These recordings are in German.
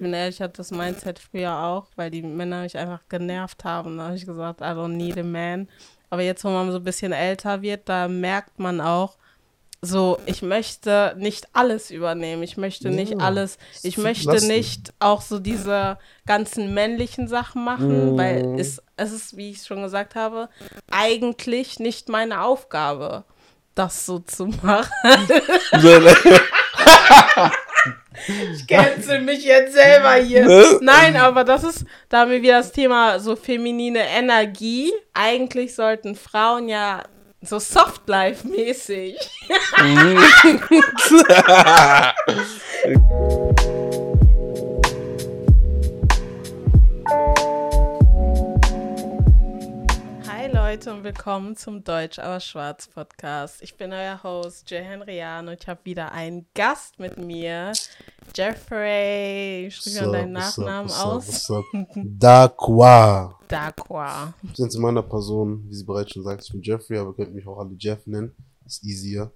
bin ehrlich, ich hatte das Mindset früher auch, weil die Männer mich einfach genervt haben. Da habe ich gesagt, I don't need a man. Aber jetzt, wo man so ein bisschen älter wird, da merkt man auch, so, ich möchte nicht alles übernehmen. Ich möchte ja, nicht alles, ich möchte lassen. nicht auch so diese ganzen männlichen Sachen machen, mm. weil es, es ist, wie ich schon gesagt habe, eigentlich nicht meine Aufgabe, das so zu machen. Ich cancel mich jetzt selber hier. Ne? Nein, aber das ist, da haben wir wieder das Thema so feminine Energie. Eigentlich sollten Frauen ja so Soft Leute und willkommen zum Deutsch aber Schwarz Podcast. Ich bin euer Host Jay Henrian und ich habe wieder einen Gast mit mir, Jeffrey. Ich spreche so, deinen Nachnamen what's aus. Dakwa. Dakwa. Sind zu meiner Person, wie sie bereits schon sagt, ich bin Jeffrey, aber ihr könnt mich auch alle Jeff nennen. Ist easier.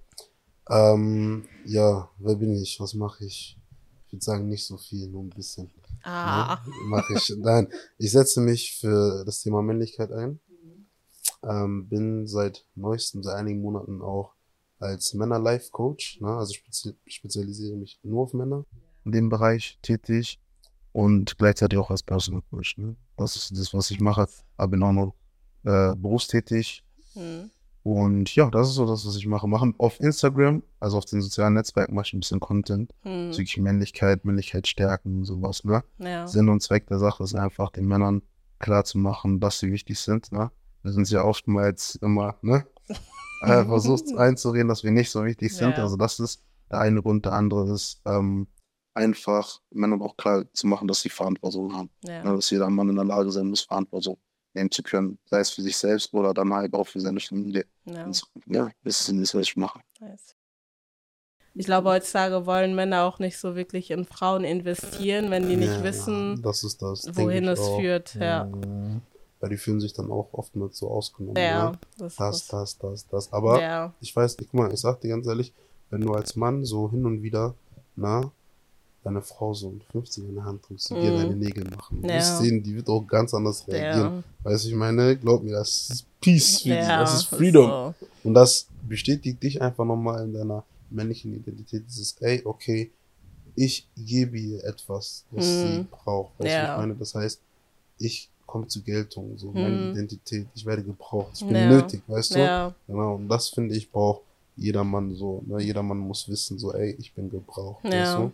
Ähm, ja, wer bin ich? Was mache ich? Ich würde sagen, nicht so viel, nur ein bisschen. Ah. Ne? Mache ich. Nein, ich setze mich für das Thema Männlichkeit ein ähm, bin seit neuestem, seit einigen Monaten auch als Männer-Life-Coach, ne? also spezi spezialisiere mich nur auf Männer in dem Bereich tätig und gleichzeitig auch als Personal Coach. Ne? Das ist das, was ich mache, aber bin auch noch äh, berufstätig. Mhm. Und ja, das ist so das, was ich mache. Machen auf Instagram, also auf den sozialen Netzwerken, mache ich ein bisschen Content. Mhm. Bezüglich Männlichkeit, Männlichkeit stärken und sowas. Ne? Ja. Sinn und Zweck der Sache ist einfach, den Männern klar zu machen, dass sie wichtig sind. Ne? Wir sind ja oftmals immer, ne? äh, versucht einzureden, dass wir nicht so wichtig sind. Ja. Also das ist der eine Grund, der andere ist ähm, einfach Männern auch klar zu machen, dass sie Verantwortung haben. Ja. Ne, dass jeder Mann in der Lage sein muss, Verantwortung nehmen zu können. Sei es für sich selbst oder dann halt auch für seine Familie. Ja, Und, ja das ist das, was ich mache. Ich glaube, heutzutage wollen Männer auch nicht so wirklich in Frauen investieren, wenn die nicht wissen, das das, wohin es auch. führt. Ja. Weil die fühlen sich dann auch oftmals so ausgenommen. Ja, ne? das, das, das, das, das. Aber ja. ich weiß, guck mal, ich sag dir ganz ehrlich, wenn du als Mann so hin und wieder, na, deine Frau so ein 50 in der Hand drückst und mm. dir deine Nägel machen. Ja. wirst sehen, die wird auch ganz anders reagieren. Ja. Weißt du, ich meine, glaub mir, das ist Peace für ja, das ist Freedom. So. Und das bestätigt dich einfach nochmal in deiner männlichen Identität. Dieses, ey, okay, ich gebe ihr etwas, was mm. sie braucht. Weißt du, ich meine, das heißt, ich kommt zur Geltung, so hm. meine Identität, ich werde gebraucht, ich bin ja. nötig, weißt du? Ja. Genau, und das finde ich braucht jeder Mann so, ne? jeder Mann muss wissen, so, ey, ich bin gebraucht, ja. weißt du?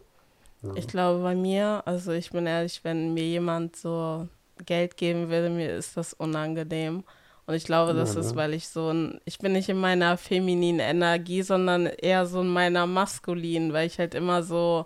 Ja. Ich glaube, bei mir, also ich bin ehrlich, wenn mir jemand so Geld geben würde, mir ist das unangenehm. Und ich glaube, das ja, ist, ne? weil ich so ein, ich bin nicht in meiner femininen Energie, sondern eher so in meiner maskulinen, weil ich halt immer so,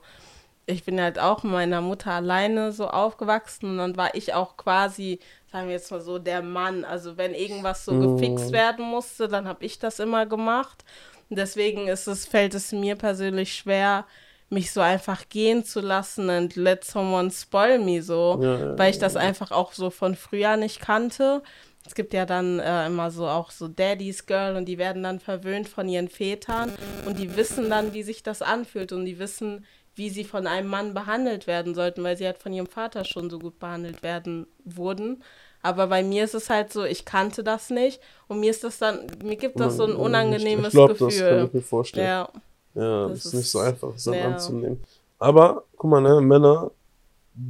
ich bin halt auch mit meiner Mutter alleine so aufgewachsen und dann war ich auch quasi, sagen wir jetzt mal so, der Mann. Also wenn irgendwas so mm. gefixt werden musste, dann habe ich das immer gemacht. Und deswegen ist es, fällt es mir persönlich schwer, mich so einfach gehen zu lassen und let someone spoil me so, ja, ja, weil ich das ja. einfach auch so von früher nicht kannte. Es gibt ja dann äh, immer so auch so Daddy's Girl und die werden dann verwöhnt von ihren Vätern und die wissen dann, wie sich das anfühlt und die wissen, wie sie von einem Mann behandelt werden sollten, weil sie halt von ihrem Vater schon so gut behandelt werden wurden. Aber bei mir ist es halt so, ich kannte das nicht und mir ist das dann, mir gibt das so ein unangenehmes ich glaub, Gefühl. Das kann ich mir vorstellen. Ja, ja das, das ist nicht so einfach, das ja. anzunehmen. Aber, guck mal, ne, Männer,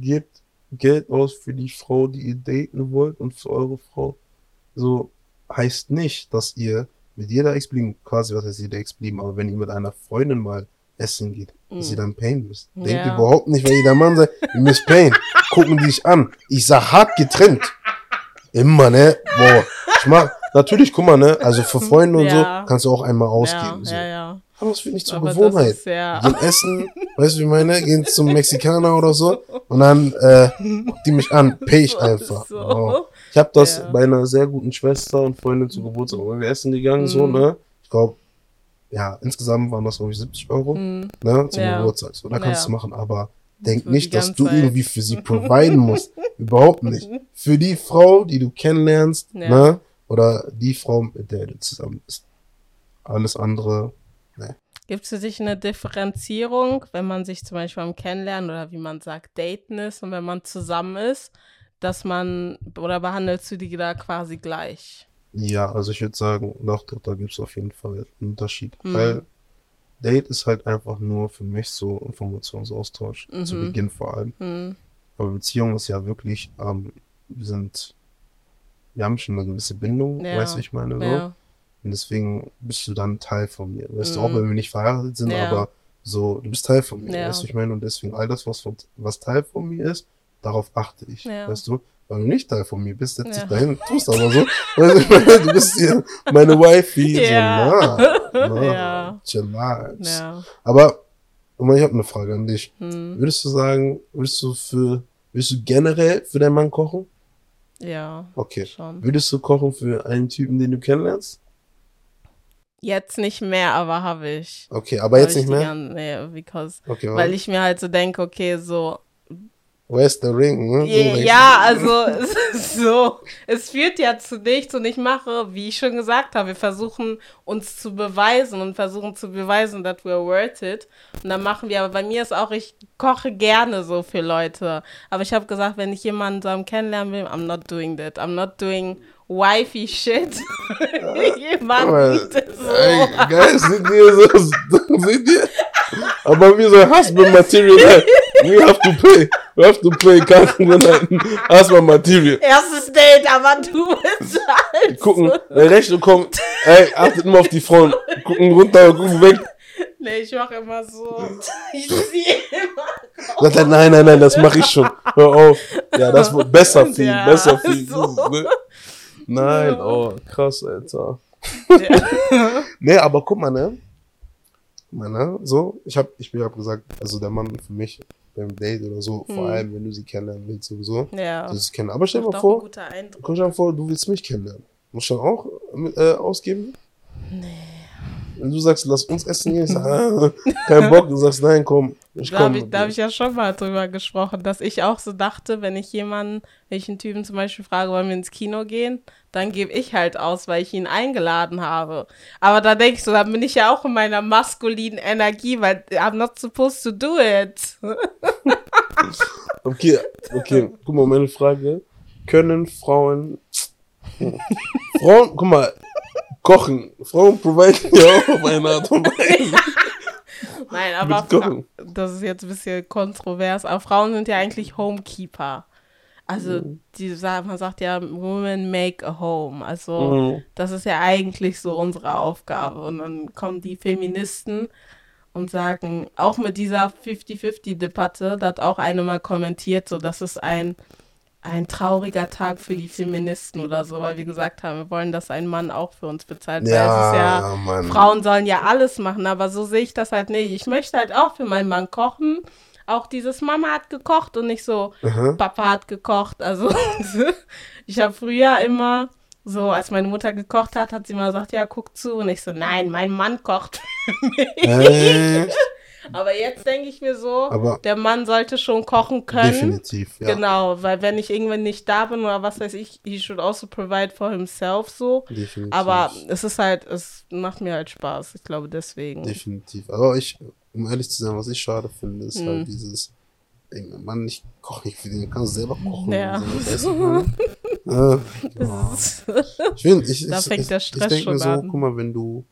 gebt Geld aus für die Frau, die ihr daten wollt und für eure Frau. So heißt nicht, dass ihr mit jeder Ex-Blieben, quasi was heißt jeder Ex-Blieben, aber wenn ihr mit einer Freundin mal essen geht. Dass ihr dann payen müsst. Ja. Denkt überhaupt nicht, wenn ihr der Mann seid, ihr müsst payen. Gucken die sich an. Ich sag hart getrennt. Immer, ne? Boah. Ich mach, natürlich, guck mal, ne? Also für Freunde und ja. so kannst du auch einmal ausgeben. Ja, so. ja, ja. Aber das wird nicht zur Aber Gewohnheit. Ist, ja. Gehen essen, weißt du, wie ich meine? Gehen zum Mexikaner oder so und dann äh, die mich an, pay ich einfach. So. Oh. Ich habe das ja. bei einer sehr guten Schwester und Freundin zu Geburtstag, wir essen gegangen, mhm. so, ne? Ich glaube, ja, insgesamt waren das, glaube ich, 70 Euro mhm. ne, zum ja. Geburtstag. So, da kannst ja. du machen, aber denk nicht, dass du Zeit. irgendwie für sie providen musst. Überhaupt nicht. Für die Frau, die du kennenlernst, ja. ne, oder die Frau, mit der du zusammen bist. Alles andere, ne. Gibt es für dich eine Differenzierung, wenn man sich zum Beispiel am Kennenlernen oder wie man sagt, daten ist und wenn man zusammen ist, dass man, oder behandelst du die da quasi gleich? Ja, also ich würde sagen, doch, da gibt es auf jeden Fall einen Unterschied. Mhm. Weil Date ist halt einfach nur für mich so Informationsaustausch, mhm. zu Beginn vor allem. Mhm. Aber Beziehung ist ja wirklich, ähm, wir sind, wir haben schon eine gewisse Bindung, ja. weißt du, ich meine, so. Ja. Und deswegen bist du dann Teil von mir. Weißt du, auch mhm. wenn wir nicht verheiratet sind, ja. aber so, du bist Teil von mir, ja. weißt du, ich meine, und deswegen all das, was, was Teil von mir ist, darauf achte ich, ja. weißt du. Weil du nicht Teil von mir bist, setz dich dahin, tust aber so. du bist hier meine Wifey, ja. so, na, na, ja. chillax. Ja. Aber, ich habe eine Frage an dich. Hm. Würdest du sagen, würdest du für, würdest du generell für deinen Mann kochen? Ja. Okay. Schon. Würdest du kochen für einen Typen, den du kennenlernst? Jetzt nicht mehr, aber habe ich. Okay, aber jetzt nicht mehr? Gern, nee, because, okay, weil ich mir halt so denke, okay, so. Where's the ring? Ne? Yeah, ja, also so, es führt ja zu nichts und ich mache, wie ich schon gesagt habe, wir versuchen uns zu beweisen und versuchen zu beweisen, that we're worth it. Und dann machen wir, aber bei mir ist auch, ich koche gerne so für Leute. Aber ich habe gesagt, wenn ich jemanden so kennenlernen will, I'm not doing that. I'm not doing wifey shit. Jemand so. Ey, geil, sind wir so, sind wir? Aber wir so Husband Material, we have to pay, we have to pay Krankenmonate, Husband Material. Erstes Date, aber du bezahlst. Gucken, der Rechnung kommt, ey, achtet immer auf die Frauen, gucken runter, gucken weg. Nee, ich mach immer so. Ich sehe immer. Er, nein, nein, nein, das mache ich schon. Hör auf. Ja, das wird besser viel, ja, besser viel. So. Ne? Nein, oh, krass, Alter. Ja. nee, aber guck mal, ne? Guck mal, ne? So, ich hab, ich ja gesagt, also der Mann für mich beim Date oder so, hm. vor allem wenn du sie kennenlernen willst, sowieso. Ja. Das kennen. Aber stell dir mal vor, guck dir mal vor, du willst mich kennenlernen. Musst du dann auch äh, ausgeben? Nee. Wenn du sagst, lass uns essen gehen, ich sag, ah, kein Bock, du sagst, nein, komm, ich da habe ich, hab ich ja schon mal drüber gesprochen, dass ich auch so dachte, wenn ich jemanden, wenn ich einen Typen zum Beispiel frage, wollen wir ins Kino gehen, dann gebe ich halt aus, weil ich ihn eingeladen habe. Aber da denke ich so, da bin ich ja auch in meiner maskulinen Energie, weil I'm not supposed to do it. okay, okay, guck mal, meine Frage. Können Frauen, Frauen, guck mal, kochen. Frauen providen ja auch auf eine Art und Weise. Nein, aber das ist jetzt ein bisschen kontrovers. Aber Frauen sind ja eigentlich Homekeeper. Also mhm. die, man sagt ja, Women make a home. Also mhm. das ist ja eigentlich so unsere Aufgabe. Und dann kommen die Feministen und sagen, auch mit dieser 50-50-Debatte, da hat auch eine mal kommentiert, so dass es ein ein trauriger Tag für die Feministen oder so, weil wir gesagt haben, wir wollen, dass ein Mann auch für uns bezahlt. Ja, ja, Mann. Frauen sollen ja alles machen, aber so sehe ich das halt nicht. Ich möchte halt auch für meinen Mann kochen. Auch dieses Mama hat gekocht und nicht so mhm. Papa hat gekocht. Also ich habe früher immer so, als meine Mutter gekocht hat, hat sie mal gesagt, ja, guck zu. Und ich so, nein, mein Mann kocht für mich. Äh. Aber jetzt denke ich mir so, Aber der Mann sollte schon kochen können. Definitiv, ja. Genau, weil wenn ich irgendwann nicht da bin oder was weiß ich, he should also provide for himself so. Definitiv. Aber es ist halt, es macht mir halt Spaß. Ich glaube deswegen. Definitiv. Aber ich, um ehrlich zu sein, was ich schade finde, ist halt hm. halt dieses, Mann, ich koche nicht für den, kannst selber kochen. Ja. So, äh, ja. ich ich, da ich, fängt der Stress ich, ich denke mir so, an. guck mal, wenn du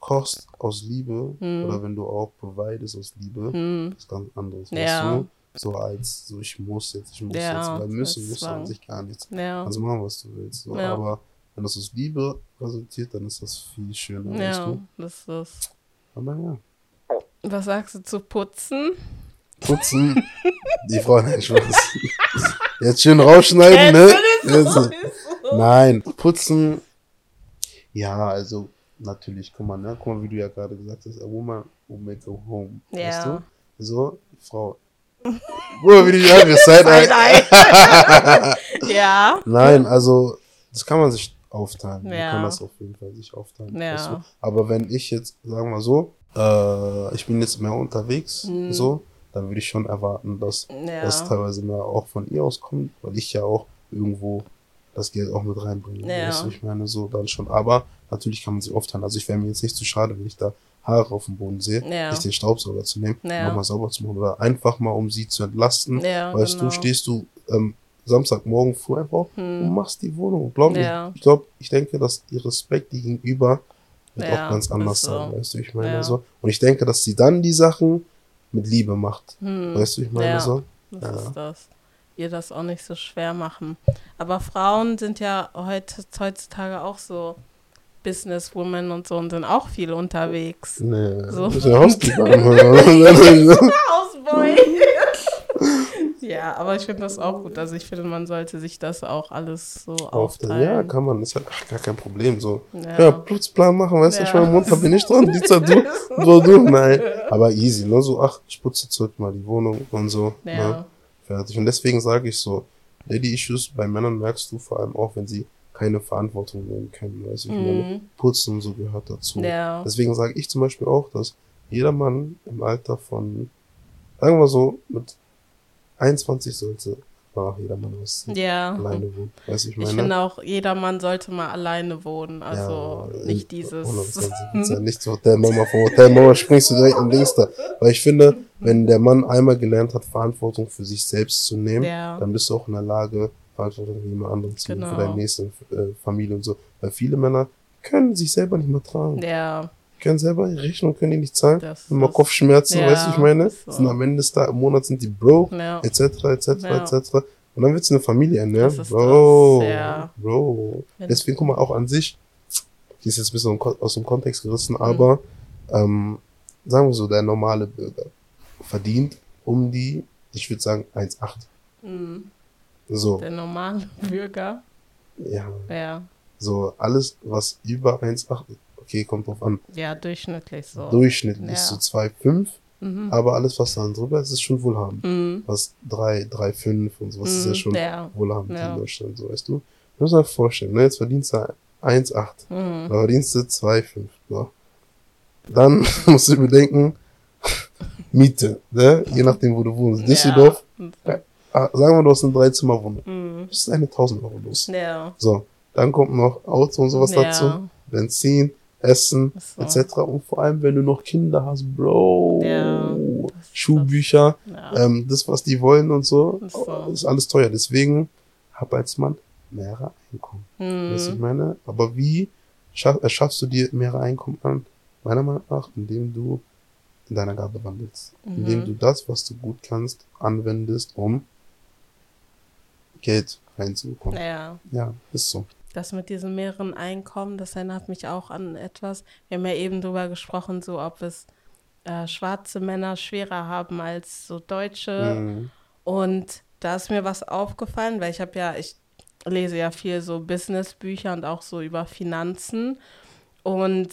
kochst aus Liebe hm. oder wenn du auch providest aus Liebe, hm. ist ganz anderes. Ja. du? So als so ich muss jetzt, ich muss ja, jetzt, weil müssen musst du an sich gar nichts. Ja. Also machen, was du willst. So. Ja. Aber wenn das aus Liebe resultiert, dann ist das viel schöner. Ja, du? das ist. Aber ja. Was sagst du zu putzen? Putzen? Die Frau, nein, Spaß. Jetzt schön rausschneiden, ne? Jetzt, nein, putzen. Ja, also natürlich, guck mal, ne? Guck mal, wie du ja gerade gesagt hast, a woman will make a home. Ja. Weißt du? So, Frau. Bruder, wie die andere Side Ja. Nein, also, das kann man sich aufteilen. Ja. Man kann das auf jeden Fall sich aufteilen. Ja. Weißt du? Aber wenn ich jetzt, sagen wir so, äh, ich bin jetzt mehr unterwegs, mhm. so, dann würde ich schon erwarten, dass ja. das teilweise mehr auch von ihr auskommt, weil ich ja auch irgendwo das Geld auch mit reinbringen. Ja. Weißt du, ich meine, so dann schon. Aber natürlich kann man sich aufteilen. Also ich wäre mir jetzt nicht zu schade, wenn ich da Haare auf dem Boden sehe, Ja. sich den Staubsauger zu nehmen, Ja. nochmal sauber zu machen oder einfach mal, um sie zu entlasten. Ja, weißt genau. du, stehst du ähm, Samstagmorgen früh einfach auf und machst die Wohnung. Glaub mir, Hm. Ja. ich glaube, ich denke, dass ihr Respekt gegenüber wird auch ganz anders so. sein, weißt du, ich meine so. Und ich denke, dass sie dann die Sachen mit Liebe macht. Hm. Weißt du, ich meine so. Das Ja. ist das. Ihr das auch nicht so schwer machen. Aber Frauen sind ja heute, heutzutage auch so Businesswomen und so und sind auch viel unterwegs. Nee, So. ja anhören. Hausboy. ja, aber ich finde das auch gut. Also ich finde, man sollte sich das auch alles so aufteilen. ja, kann man, ist ach, gar kein Problem. So, Ja. ja, Putzplan machen, weißt du, Ja. schon im Mund bin ich dran, die Zeit du, so du, nein. Aber easy, ne, so, ach, ich putze zurück mal die Wohnung und so, Ja. ne, fertig. Und deswegen sage ich so, Lady Issues bei Männern merkst du vor allem auch, wenn sie keine Verantwortung nehmen können, weißt du, ich meine, Mhm. Putzen und so gehört dazu. Ja. Deswegen sage ich zum Beispiel auch, dass jeder Mann im Alter von, sagen wir so, mit 21 sollte ach, jeder Mann was Ja. alleine wohnen. Weißt du, ich Ich meine? finde auch, jeder Mann sollte mal alleine wohnen. Also Ja, nicht in- dieses. 100%. Ist ja nicht so Hotelmama von Hotelmama springst du direkt in Dings da. Weil ich finde, wenn der Mann einmal gelernt hat, Verantwortung für sich selbst zu nehmen, Ja. dann bist du auch in der Lage, Verantwortung für jemand anderen zu Genau. für deine nächste äh, Familie und so. Weil viele Männer können sich selber nicht mehr tragen. Ja, Können selber die Rechnung, können die nicht zahlen. Das Immer ist- Kopfschmerzen, Ja, weißt du, ich meine? so. Sind am Ende des Tages, im Monat sind die broke, ja. etc., etc., Ja. etc. Und dann willst du eine Familie ernähren. Das ist Bro, das, ja. Bro. Deswegen, guck mal, auch an sich, die ist jetzt ein bisschen aus dem Kontext Mhm. gerissen, aber ähm, sagen wir so, der normale Bürger verdient um die, ich würde sagen, 1,8. Mhm. So, Der normale Bürger. ja. Ja. So, alles, was über 1,8, okay, kommt drauf an. Ja, durchschnittlich so. Durchschnittlich Ja. so 2,5, Mhm. aber alles, was dann drüber ist, ist schon wohlhabend. Mhm. Was 3, 3,5 und sowas ist ja Mhm. schon Ja. wohlhabend Ja. in Deutschland, so weißt du. Du musst dir vorstellen, ne, jetzt verdienst du 1,8. Mhm. Da verdienst du 2,5. So. Dann musst du bedenken, Miete, ne? je nachdem, wo du wohnst. Düsseldorf, Ja. Ah, sagen wir, du hast eine Dreizimmerwohnung. Mhm. Das ist eine 1000 Euro los. Ja. So, dann kommt noch Auto und sowas Ja. dazu, Benzin, Essen, So. etc. Und vor allem, wenn du noch Kinder hast, Bro, Ja. Schulbücher, Ja. ähm, das, was die wollen und so, Ist so. ist alles teuer. Deswegen hab als Mann mehrere Einkommen. Weißt du, ich Mhm. meine? Aber wie schaff, erschaffst du dir mehrere Einkommen an? Meiner Meinung nach, indem du in deiner Gabe wandelst. Indem Mhm. du das, was du gut kannst, anwendest, um Geld reinzubekommen. Ja. Ja, ist so. Das mit diesen mehreren Einkommen, das erinnert mich auch an etwas. Wir haben ja eben drüber gesprochen, so ob es äh, schwarze Männer schwerer haben als so Deutsche. Mhm. Und da ist mir was aufgefallen, weil ich habe ja, ich lese ja viel so Businessbücher und auch so über Finanzen. Und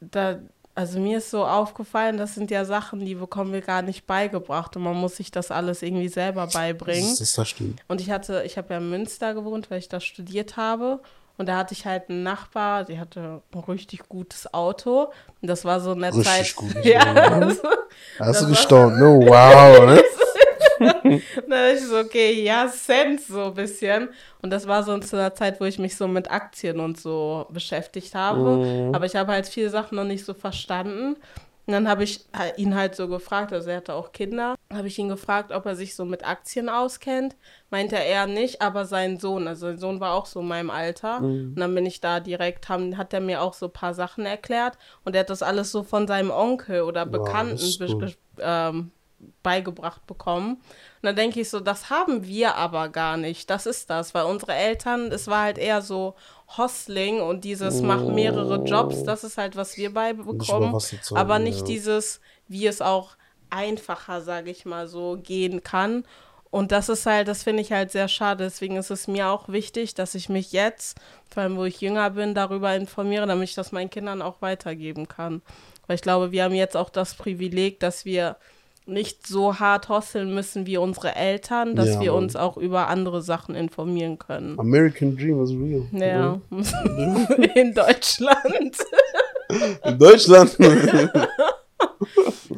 da, also mir ist so aufgefallen, das sind ja Sachen, die bekommen wir gar nicht beigebracht und man muss sich das alles irgendwie selber beibringen. Das, ist- das stimmt. Und ich hatte, ich habe ja in Münster gewohnt, weil ich da studiert habe. Und da hatte ich halt einen Nachbar, die hatte ein richtig gutes Auto. Und das war so in der Richtig Zeit. gut. Ja, Ja. so, Hast du gestaunt, ne? Wow, ne? da dachte ich so, okay, ja, Cent so ein bisschen. Und das war so zu einer Zeit, wo ich mich so mit Aktien und so beschäftigt habe. Mhm. Aber ich habe halt viele Sachen noch nicht so verstanden. Und dann habe ich ihn halt so gefragt, also er hatte auch Kinder, habe ich ihn gefragt, ob er sich so mit Aktien auskennt. Meinte er nicht, aber sein Sohn, also sein Sohn war auch so in meinem Alter. Und dann bin ich da direkt, haben, hat er mir auch so ein paar Sachen erklärt. Und er hat das alles so von seinem Onkel oder Wow, Bekannten ge- ähm, beigebracht bekommen. Und dann denke ich so, das haben wir aber gar nicht. Das ist das, weil unsere Eltern, es war halt eher so Hostling und dieses mach mehrere Jobs, das ist halt, was wir Nicht beibekommen. dazu, Aber ja. nicht dieses, wie es auch einfacher, sage ich mal so, gehen kann. Und das ist halt, das finde ich halt sehr schade. Deswegen ist es mir auch wichtig, dass ich mich jetzt, vor allem wo ich jünger bin, darüber informiere, damit ich das meinen Kindern auch weitergeben kann. Weil ich glaube, wir haben jetzt auch das Privileg, dass wir nicht so hart hosteln müssen wie unsere Eltern, dass Ja, wir uns auch über andere Sachen informieren können. American Dream is real. Ja, in Deutschland. In Deutschland.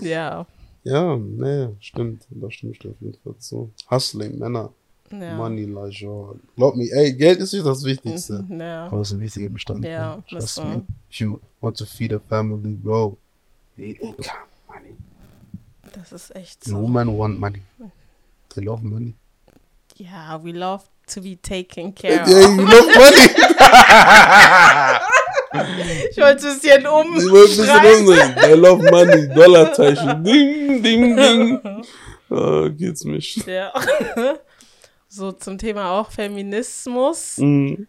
Ja, ja, nee, stimmt. Das stimmt, stimmt auf jeden Fall zu. Hustling, Männer. ja. Money, Lajon. Glaub mir, ey, Geld ist nicht das Wichtigste. Ja. Aber das ist ein wichtiger Bestandteil. Ja, Trust me. If you want to feed a family, bro, Need income. Das ist echt so. No man want money. They love money. Ja, we love to be taken care of. Yeah, you love money. Ich wollte es hier um. Ich wollte bisschen umdrehen. They love money. Dollarzeichen. Ding, ding, ding. Oh, geht's mich. Ja. So zum Thema auch Feminismus. Mhm.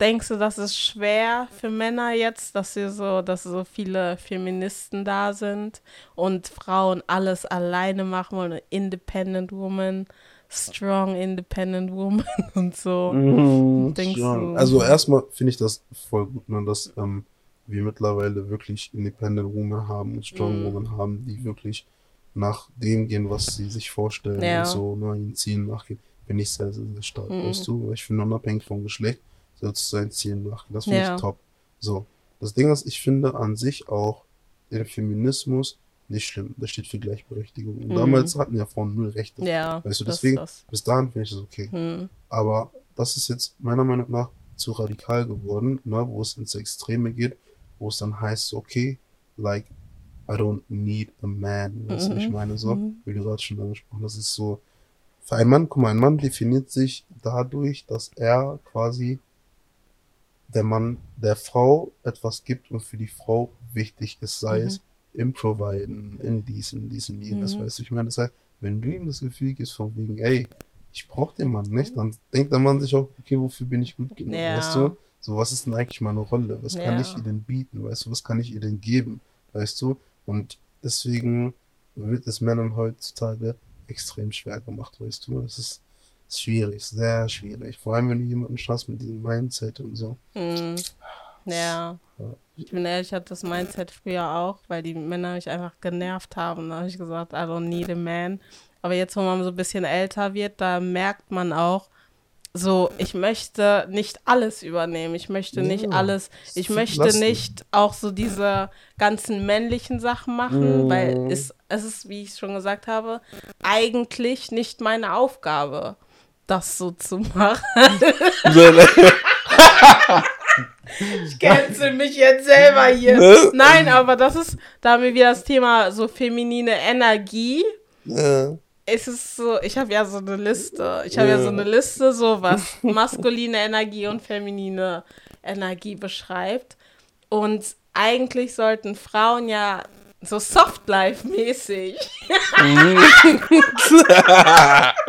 Denkst du, das ist schwer für Männer jetzt, dass sie so, dass so viele Feministen da sind und Frauen alles alleine machen wollen, Independent Woman, strong Independent Woman und so? Mhm, Denkst du- Also erstmal finde ich das voll gut, ne, dass ähm, wir mittlerweile wirklich Independent Women haben und Strong Mhm. Women haben, die wirklich nach dem gehen, was sie sich vorstellen Ja. und so, ne, ihren Zielen nachgehen. Finde ich sehr, sehr, sehr stark, Mhm. weißt du? Weil Ich finde, unabhängig vom Geschlecht du seinen Zielen nachgehen. Das finde Ja. ich top. So. Das Ding ist, ich finde an sich auch den Feminismus nicht schlimm. Das steht für Gleichberechtigung. Und Mhm. damals hatten ja Frauen null Rechte. Ja, Weißt du, das- deswegen- das. Bis dahin finde ich das okay. Hm. Aber das ist jetzt meiner Meinung nach zu radikal geworden, ne, wo es ins Extreme geht, wo es dann heißt, okay, like, I don't need a man. Weißt du, wie ich Mhm. meine so, Mhm. wie du gerade schon angesprochen hast, das ist so, für einen Mann, guck mal, ein Mann definiert sich dadurch, dass er quasi der Mann der Frau etwas gibt und für die Frau wichtig ist, sei Mhm. es im Providen, in diesen, diesen, jenes, Mhm. weißt du, ich meine, das heißt, wenn du ihm das Gefühl gibst von wegen, ey, ich brauche den Mann nicht, dann denkt der Mann sich auch, okay, wofür bin ich gut genug, Ja. weißt du? So, was ist denn eigentlich meine Rolle? Was kann Ja. ich ihr denn bieten? Weißt du, was kann ich ihr denn geben? Weißt du? Und deswegen wird es Männern heutzutage extrem schwer gemacht, weißt du? Das ist, ist schwierig, sehr schwierig. Vor allem, wenn du jemanden schaffst mit diesem Mindset und so. Hm. Ja. Ja. Ich bin ehrlich, ich hatte das Mindset früher auch, weil die Männer mich einfach genervt haben. Da habe ich gesagt, I don't need a man. Aber jetzt, wo man so ein bisschen älter wird, da merkt man auch, so, ich möchte nicht alles übernehmen. Ich möchte nicht Ja. alles, ich möchte Lassen. nicht auch so diese ganzen männlichen Sachen machen, Mhm. weil es, es ist, wie ich schon gesagt habe, eigentlich nicht meine Aufgabe, das so zu machen. Ich cancel mich jetzt selber hier. Ne? Nein, aber das ist, da haben wir wieder das Thema so feminine Energie. ja. Es ist so, ich habe ja so eine Liste. Ich habe ja. Ja. so eine Liste, so was maskuline Energie und feminine Energie beschreibt. Und eigentlich sollten Frauen ja so Soft-Life-mäßig,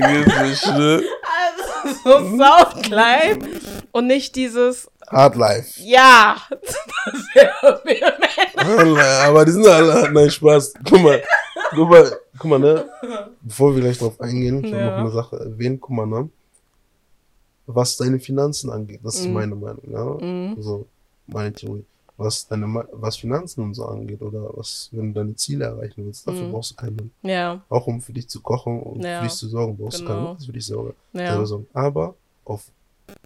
Ne? also so Soft-Life und nicht dieses, Hard Life. ja, das wäre mir Alle, aber die sind alle, nein, Spaß. Guck mal, guck mal, guck mal, ne? Bevor wir gleich drauf eingehen, ich Ja. noch eine Sache erwähnen, guck mal, ne? Was deine Finanzen angeht, das ist Mhm. meine Meinung, ja? Mhm. So, meine Theorie. Was deine, was Finanzen und so angeht, oder was, wenn du deine Ziele erreichen willst, dafür Mhm. brauchst du keinen Mann. Ja, Auch um für dich zu kochen und Ja. für dich zu sorgen, brauchst du keinen Genau. Mann, das für dich sorgen. ja. Aber auf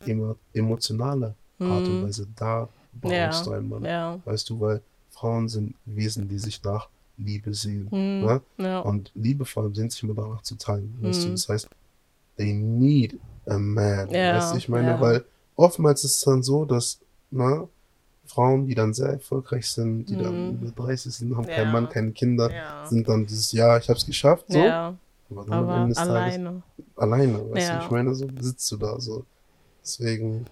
emo emotionale Art und Mhm. Weise, da brauchst du einen Mann. Ja. Weißt du, weil Frauen sind Wesen, die sich nach Liebe sehen. Mhm. Ne? Ja. Und Liebe vor allem sehnt sich immer danach zu teilen. Weißt du? Mhm. Das heißt, they need a man. Ja, Weißt du, ich meine, weil oftmals ist es dann so, dass na, Frauen, die dann sehr erfolgreich sind, die dann Mhm. über 30 sind, haben Ja. keinen Mann, keine Kinder, Ja. sind dann dieses Jahr, ich hab's geschafft, so. ja, Aber dann am aber Ende des Tages alleine. alleine, weißt du, ich meine, so sitzt du da, so. Deswegen,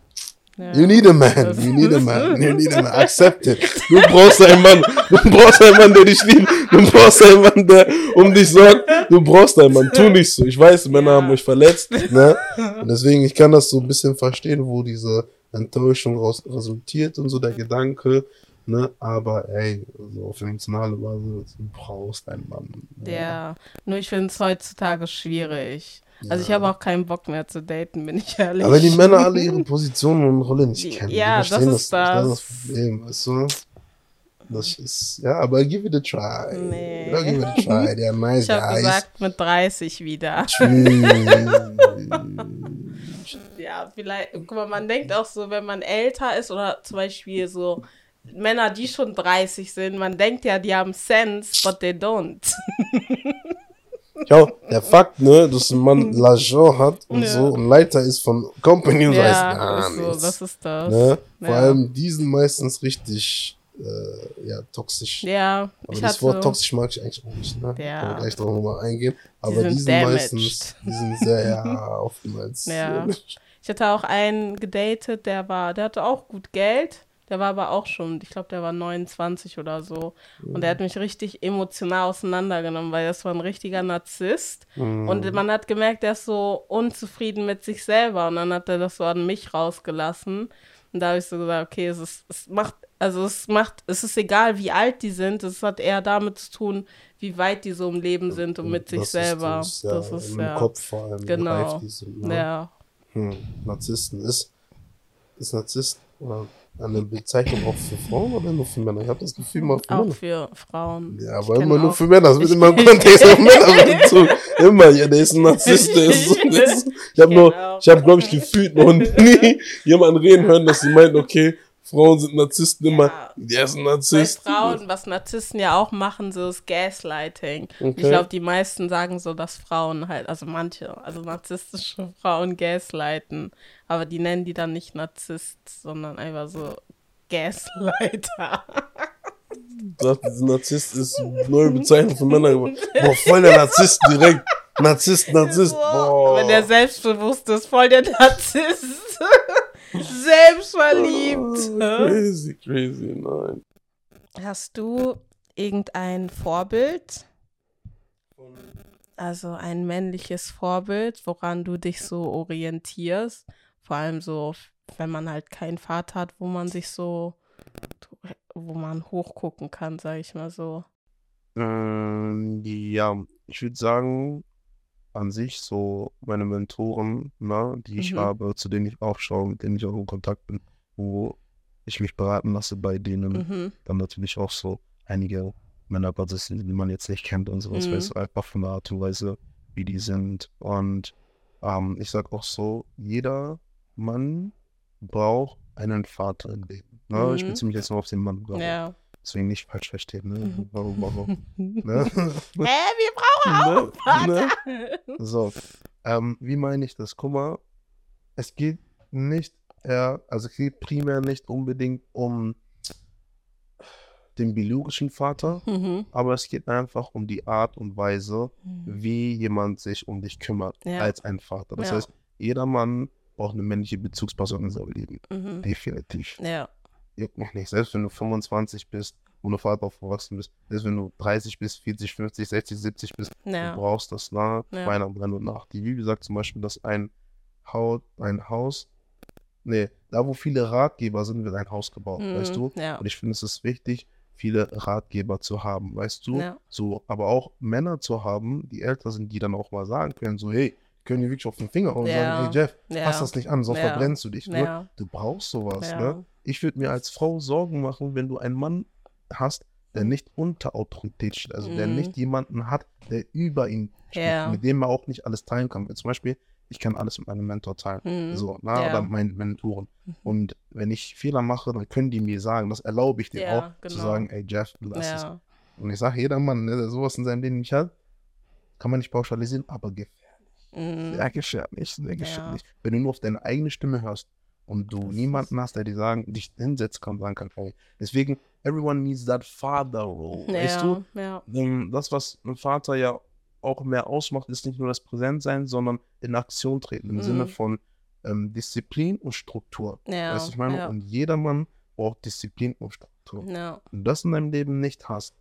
you need a man, you need a man, you need a man, accept it. Du brauchst einen Mann, du brauchst einen Mann, der dich liebt, du brauchst einen Mann, der um dich sorgt, du brauchst einen Mann, tu nicht so. Ich weiß, Männer haben euch verletzt, ne? Und deswegen, ich kann das so ein bisschen verstehen, wo diese Enttäuschung raus resultiert und so der Gedanke, ne? Aber ey, also auf emotionale Basis, du brauchst einen Mann. ne? Ja, nur ich finde es heutzutage schwierig. Also ich Ja. habe auch keinen Bock mehr zu daten, bin ich ehrlich. Aber die Männer alle ihre Positionen und Rolle nicht kennen, ja, die verstehen das das, ist. Das ist das. das Problem, weißt du? Das ist, ja, aber give it a try. Nee. Ja, give it a try. They're nice ich habe guys. gesagt, mit 30 wieder. Tschüss. Ja, vielleicht, guck mal, man denkt auch so, wenn man älter ist oder zum Beispiel so Männer, die schon 30 sind, man denkt ja, die haben Sense, but they don't. Ja, der Fakt, ne, dass ein Mann L'Argent hat und Ja. so und Leiter ist von Company und ja, gar ist so, nichts. das ist das. ne? Vor Ja. allem, die sind meistens richtig äh, ja, toxisch. Ja, aber das Wort toxisch mag ich eigentlich auch nicht, ne? Ja. Kann gleich drauf nochmal eingehen. Aber die sind, die sind meistens, die sind sehr oftmals. Ja. Ich hatte auch einen gedatet, der war, der hatte auch gut Geld. Der war aber auch schon, ich glaube, der war 29 oder so. Und der hat mich richtig emotional auseinandergenommen, weil das war ein richtiger Narzisst. Mhm. Und man hat gemerkt, der ist so unzufrieden mit sich selber. Und dann hat er das so an mich rausgelassen. Und da habe ich so gesagt, okay, es, ist, es macht, also es macht, es ist egal, wie alt die sind, es hat eher damit zu tun, wie weit die so im Leben sind und mit sich selber. Ist das, ja, das ist im ja. Kopf vor allem. Genau. Sind, ne? Ja. Hm. Narzissten ist, ist Narzisst oder eine Bezeichnung auch für Frauen oder nur für Männer? Ich habe das Gefühl, mal für auch Männer. für Frauen. Ja, aber immer nur für Männer. Das wird immer im Kontext auf Männer bezogen. Immer, ja, der ist ein Narzisst. Der ist, der ist, ich habe nur, ich habe, glaube ich, gefühlt noch nie jemanden reden hören, dass sie meinen, okay, Frauen sind Narzissten immer. Ja. Der ist ein Narzisst. Bei Frauen, was Narzissten ja auch machen, so ist Gaslighting. Okay. Ich glaube, die meisten sagen so, dass Frauen halt, also manche, also narzisstische Frauen gaslighten. Aber die nennen die dann nicht Narzisst, sondern einfach so Gaslighter. Sagt, Narzisst ist eine neue Bezeichnung für Männer geworden. Boah, voll der Narzisst direkt. Narzisst, Narzisst. Boah. Wenn der selbstbewusst ist, voll der Narzisst. Selbstverliebt. Oh, crazy, crazy, nein. Hast du irgendein Vorbild? Also ein männliches Vorbild, woran du dich so orientierst? Vor allem so, wenn man halt keinen Vater hat, wo man sich so, wo man hochgucken kann, sag ich mal so. Ähm, ja, ich würde sagen, an sich so meine Mentoren, ne, die ich mhm. habe, zu denen ich aufschaue, mit denen ich auch in Kontakt bin, wo ich mich beraten lasse bei denen. Mhm. Dann natürlich auch so einige Männer Gottes, die man jetzt nicht kennt und sowas, mhm. weißt du, einfach von der Art und Weise, wie die sind. Und ähm, ich sag auch so, jeder Mann braucht einen Vater im Leben. Ne? Mhm. Ich beziehe mich jetzt nur auf den Mann. Ja. Deswegen nicht falsch verstehen, ne? Warum, warum? ne? Hä, wir brauchen auch ne? ne? So, ähm, wie meine ich das? Guck mal, es geht nicht, eher, also es geht primär nicht unbedingt um den biologischen Vater, mhm. aber es geht einfach um die Art und Weise, mhm. wie jemand sich um dich kümmert ja. als ein Vater. Das ja. heißt, jeder Mann braucht eine männliche Bezugsperson in seinem Leben. Mhm. Definitiv. Ja juckt mich nicht. Selbst wenn du 25 bist, ohne Vater aufgewachsen bist, selbst wenn du 30 bist, 40, 50, 60, 70 bist, ja. du brauchst das nah, ja. meiner Meinung nach. Die Bibel sagt zum Beispiel, dass ein, Haut, ein Haus, nee, da wo viele Ratgeber sind, wird ein Haus gebaut, mhm. weißt du? Ja. Und ich finde, es ist wichtig, viele Ratgeber zu haben, weißt du? Ja. So, aber auch Männer zu haben, die älter sind, die dann auch mal sagen können, so, hey, können die wirklich auf den Finger und ja. sagen, hey Jeff, ja. fass das nicht an, sonst verbrennst du dich. Ne? Du brauchst sowas, ne? Ich würde mir als Frau Sorgen machen, wenn du einen Mann hast, der nicht unter Autorität steht, also mm. der mhm. nicht jemanden hat, der über ihn steht, yeah. mit dem man auch nicht alles teilen kann. Zum Beispiel, ich kann alles mit meinem Mentor teilen, mm. so, na, yeah. oder meinen Mentoren. Mhm. Und wenn ich Fehler mache, dann können die mir sagen, das erlaube ich dir yeah, auch, genau. zu sagen, ey Jeff, du lass es. Und ich sage, jeder Mann, ne, der sowas in seinem Leben nicht hat, kann man nicht pauschalisieren, aber gefährlich. Mm. Sehr gefährlich, sehr gefährlich. Wenn du nur auf deine eigene Stimme hörst, und du das niemanden hast, der dir sagen, dich hinsetzen kann, sagen kann, hey. Deswegen, everyone needs that father role. Ja, weißt du? Ja. Das, was ein Vater ja auch mehr ausmacht, ist nicht nur das Präsentsein, sondern in Aktion treten, im mhm. Sinne von ähm, Disziplin und Struktur. Ja, weißt du, ich meine? Ja. Und jeder Mann braucht Disziplin und Struktur. Ja. Wenn du das in deinem Leben nicht hast,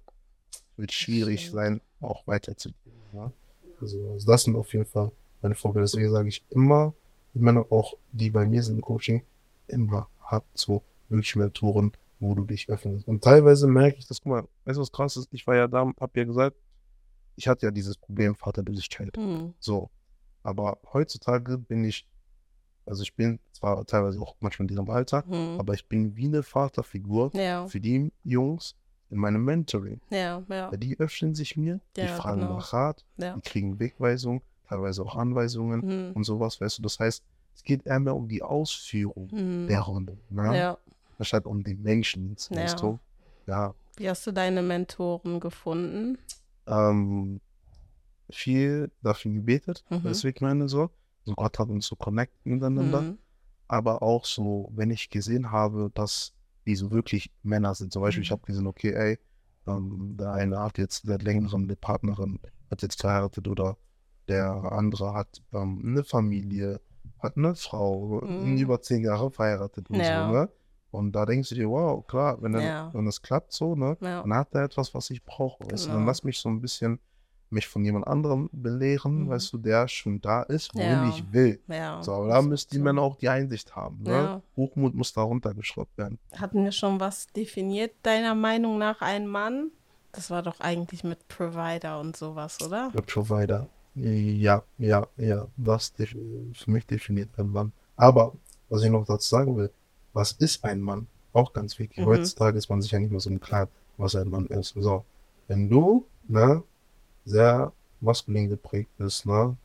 wird es schwierig sein, auch weiterzugehen. Ja? Also, also, das sind auf jeden Fall meine Vorbilder. Deswegen sage ich immer, die Männer auch, die bei mir sind im Coaching, immer habt so wirklich Mentoren, wo du dich öffnest. Und teilweise merke ich das, guck mal, weißt du was krass ist? Ich war ja da, hab ja gesagt, ich hatte ja dieses Problem Vaterlosigkeit. Mhm. So. Aber heutzutage bin ich, also ich bin zwar teilweise auch manchmal in diesem Alter, mhm. aber ich bin wie eine Vaterfigur ja. für die Jungs in meinem Mentoring. Ja, ja. Die öffnen sich mir, die fragen genau. nach Rat, die kriegen Wegweisung, teilweise auch Anweisungen mhm. und sowas, weißt du. Das heißt, es geht eher mehr um die Ausführung mhm. der Runde, ne? Ja. Anstatt um den Menschen, weißt ja. du. Ja. Wie hast du deine Mentoren gefunden? Ähm, viel dafür gebetet, mhm. deswegen meine so. Also Gott hat uns so connected miteinander. Mhm. Aber auch so, wenn ich gesehen habe, dass die so wirklich Männer sind. Zum Beispiel, ich Mhm. habe gesehen, okay, ey, ähm, der eine hat jetzt seit längerem eine Partnerin, hat jetzt geheiratet oder der andere hat ähm, eine Familie, hat eine Frau, Mhm. über zehn Jahre verheiratet und Ja. so, ne? Und da denkst du dir, wow, klar, wenn, dann, Ja. wenn das klappt so, ne, Ja. dann hat er etwas, was ich brauche. Weißt du? Dann Genau. lass mich so ein bisschen mich von jemand anderem belehren, Mhm. weißt du, der schon da ist, wohin Ja. ich will. Ja. So, aber da müssen die so. Männer auch die Einsicht haben. Ne? Ja. Hochmut muss da runtergeschraubt werden. Hatten wir schon was definiert, deiner Meinung nach, ein Mann? Das war doch eigentlich mit Provider und sowas, oder? Der Provider. Ja, ja, ja. Das für mich definiert ein Mann. Aber, was ich noch dazu sagen will, was ist ein Mann? Auch ganz wichtig. Mhm. Heutzutage ist man sich ja nicht mehr so im Klaren, was ein Mann ist. So, wenn du, ne, sehr maskulin geprägt bist, ne,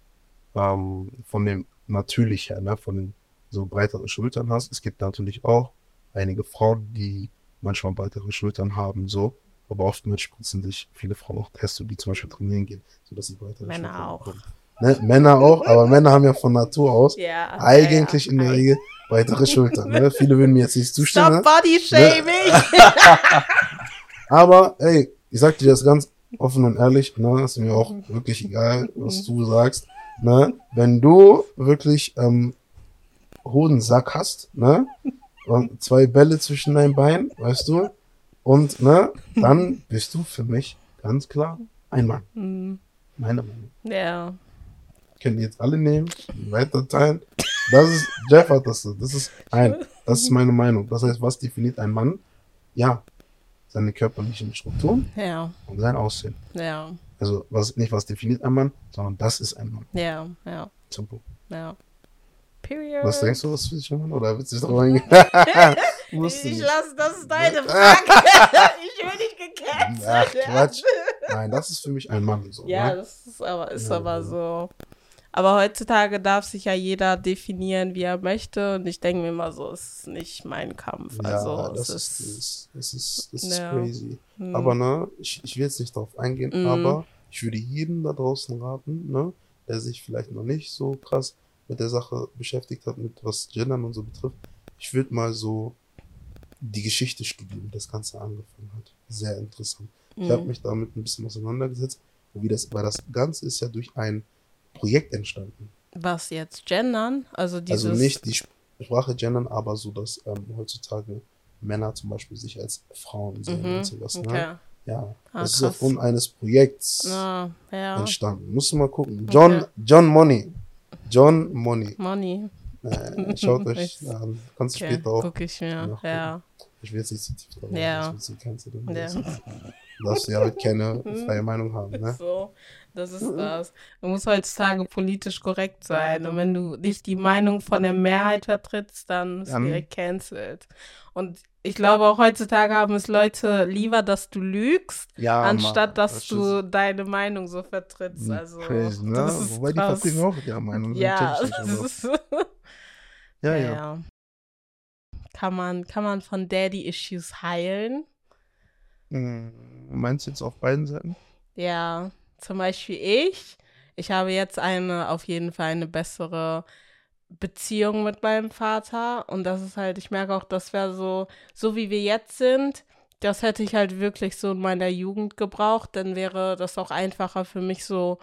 ähm, von dem natürlich her, ne, von den so breitere Schultern hast. Es gibt natürlich auch einige Frauen, die manchmal breitere Schultern haben, so. Aber oftmals spritzen sich viele Frauen auch Testo, die zum Beispiel trainieren gehen, sodass sie breitere Männer auch. Ne, Männer auch, aber Männer haben ja von Natur aus Ja. eigentlich ja, in der ja. Regel breitere Schultern. Ne? Viele würden mir jetzt nicht zustimmen. Stop Body Shaming! Aber, ey, ich sag dir das ganz offen und ehrlich, ne, ist mir auch wirklich egal, was du sagst, ne, wenn du wirklich, ähm, Hodensack hast, ne, und zwei Bälle zwischen deinen Beinen, weißt du, und, ne, dann bist du für mich ganz klar ein Mann. Hm, Meine Meinung. ja. Können die jetzt alle nehmen, weiter teilen. Das ist, Jeff hat das so, das ist ein, das ist meine Meinung. Das heißt, was definiert ein Mann? Ja, seine körperlichen Strukturen, Ja. und sein Aussehen. Ja. Also was, nicht was definiert ein Mann, sondern das ist ein Mann. Ja. Ja. Zum Punkt. Ja. Period. Was denkst du, was für ein Mann? Oder willst du dich darauf eingehen? Wusste Ich nicht. lasse, das ist deine Frage. ich will nicht gecancelt Ach. Quatsch. Nein, das ist für mich ein Mann. So, Ja, ne? das ist aber, ist Ja, aber ja. so. Aber heutzutage darf sich ja jeder definieren, wie er möchte. Und ich denke mir immer so, es ist nicht mein Kampf. Also, ja, das es ist, ist. das, das ist, das ist Ja. crazy. hm, Aber ne, ich, ich will jetzt nicht darauf eingehen, Mhm. aber ich würde jedem da draußen raten, ne, der sich vielleicht noch nicht so krass mit der Sache beschäftigt hat, mit was Gendern und so betrifft. Ich würde mal so die Geschichte studieren, wie das Ganze angefangen hat. Sehr interessant. Ich habe mich damit ein bisschen auseinandergesetzt, wie das, weil das Ganze ist ja durch ein Projekt entstanden. Was jetzt? Gendern? Also dieses. Also nicht die Sprache gendern, aber so, dass ähm, heutzutage Männer zum Beispiel sich als Frauen sehen Mhm, und sowas. Ne? Okay. Ja, Ah, das ist krass. aufgrund eines Projekts Ah, ja. entstanden. Musst du mal gucken. John, Okay. John Money. John Money. Money. Äh, schaut euch an. Kannst du Okay, später auch. guck ich mir. Ja. Ich will jetzt nicht zu tief drauf. Ja. Das willst du canceln. Ja. Darfst du ja halt keine freie Meinung haben, ne? So, das ist das. Du musst heutzutage politisch korrekt sein. Und wenn du nicht die Meinung von der Mehrheit vertrittst, dann ist Dann- direkt cancelled. Und ich glaube auch heutzutage haben es Leute lieber, dass du lügst, Ja, anstatt Mann, dass das du deine Meinung so vertrittst. Also, crazy, ne? Wobei die krass. vertreten auch ihre Meinung. Ja, das ist, ja, ja, ja. Kann man, kann man von Daddy-Issues heilen? Hm, Meinst du jetzt auf beiden Seiten? Ja, zum Beispiel ich. Ich habe jetzt eine, auf jeden Fall eine bessere Beziehung mit meinem Vater. Und das ist halt, ich merke auch, das wäre so, so wie wir jetzt sind, das hätte ich halt wirklich so in meiner Jugend gebraucht. Dann wäre das auch einfacher für mich so,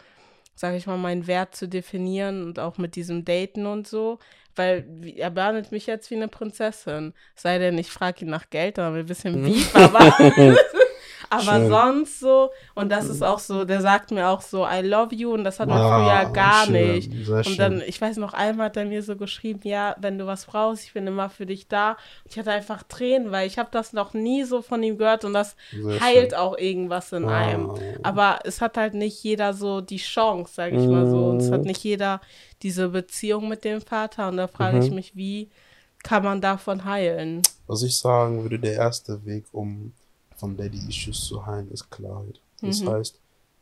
sage ich mal, meinen Wert zu definieren und auch mit diesem Daten und so. Weil wie- er behandelt mich jetzt wie eine Prinzessin. Sei denn, ich frage ihn nach Geld, dann haben wir ein bisschen Beef, aber. Aber Schön. sonst so, und das ist auch so, der sagt mir auch so, I love you, und das hat man Ah, früher gar schön, nicht. Und dann, ich weiß noch, einmal hat er mir so geschrieben, ja, wenn du was brauchst, ich bin immer für dich da. Ich hatte einfach Tränen, weil ich habe das noch nie so von ihm gehört und das Sehr heilt schön. auch irgendwas in Ah. einem. Aber es hat halt nicht jeder so die Chance, sage ich mal so. Und es hat Mhm. nicht jeder diese Beziehung mit dem Vater. Und da frage ich Mhm. mich, wie kann man davon heilen? Was ich sagen würde, der erste Weg, um von Daddy-Issues zu heilen, ist Klarheit. Das Mhm. heißt,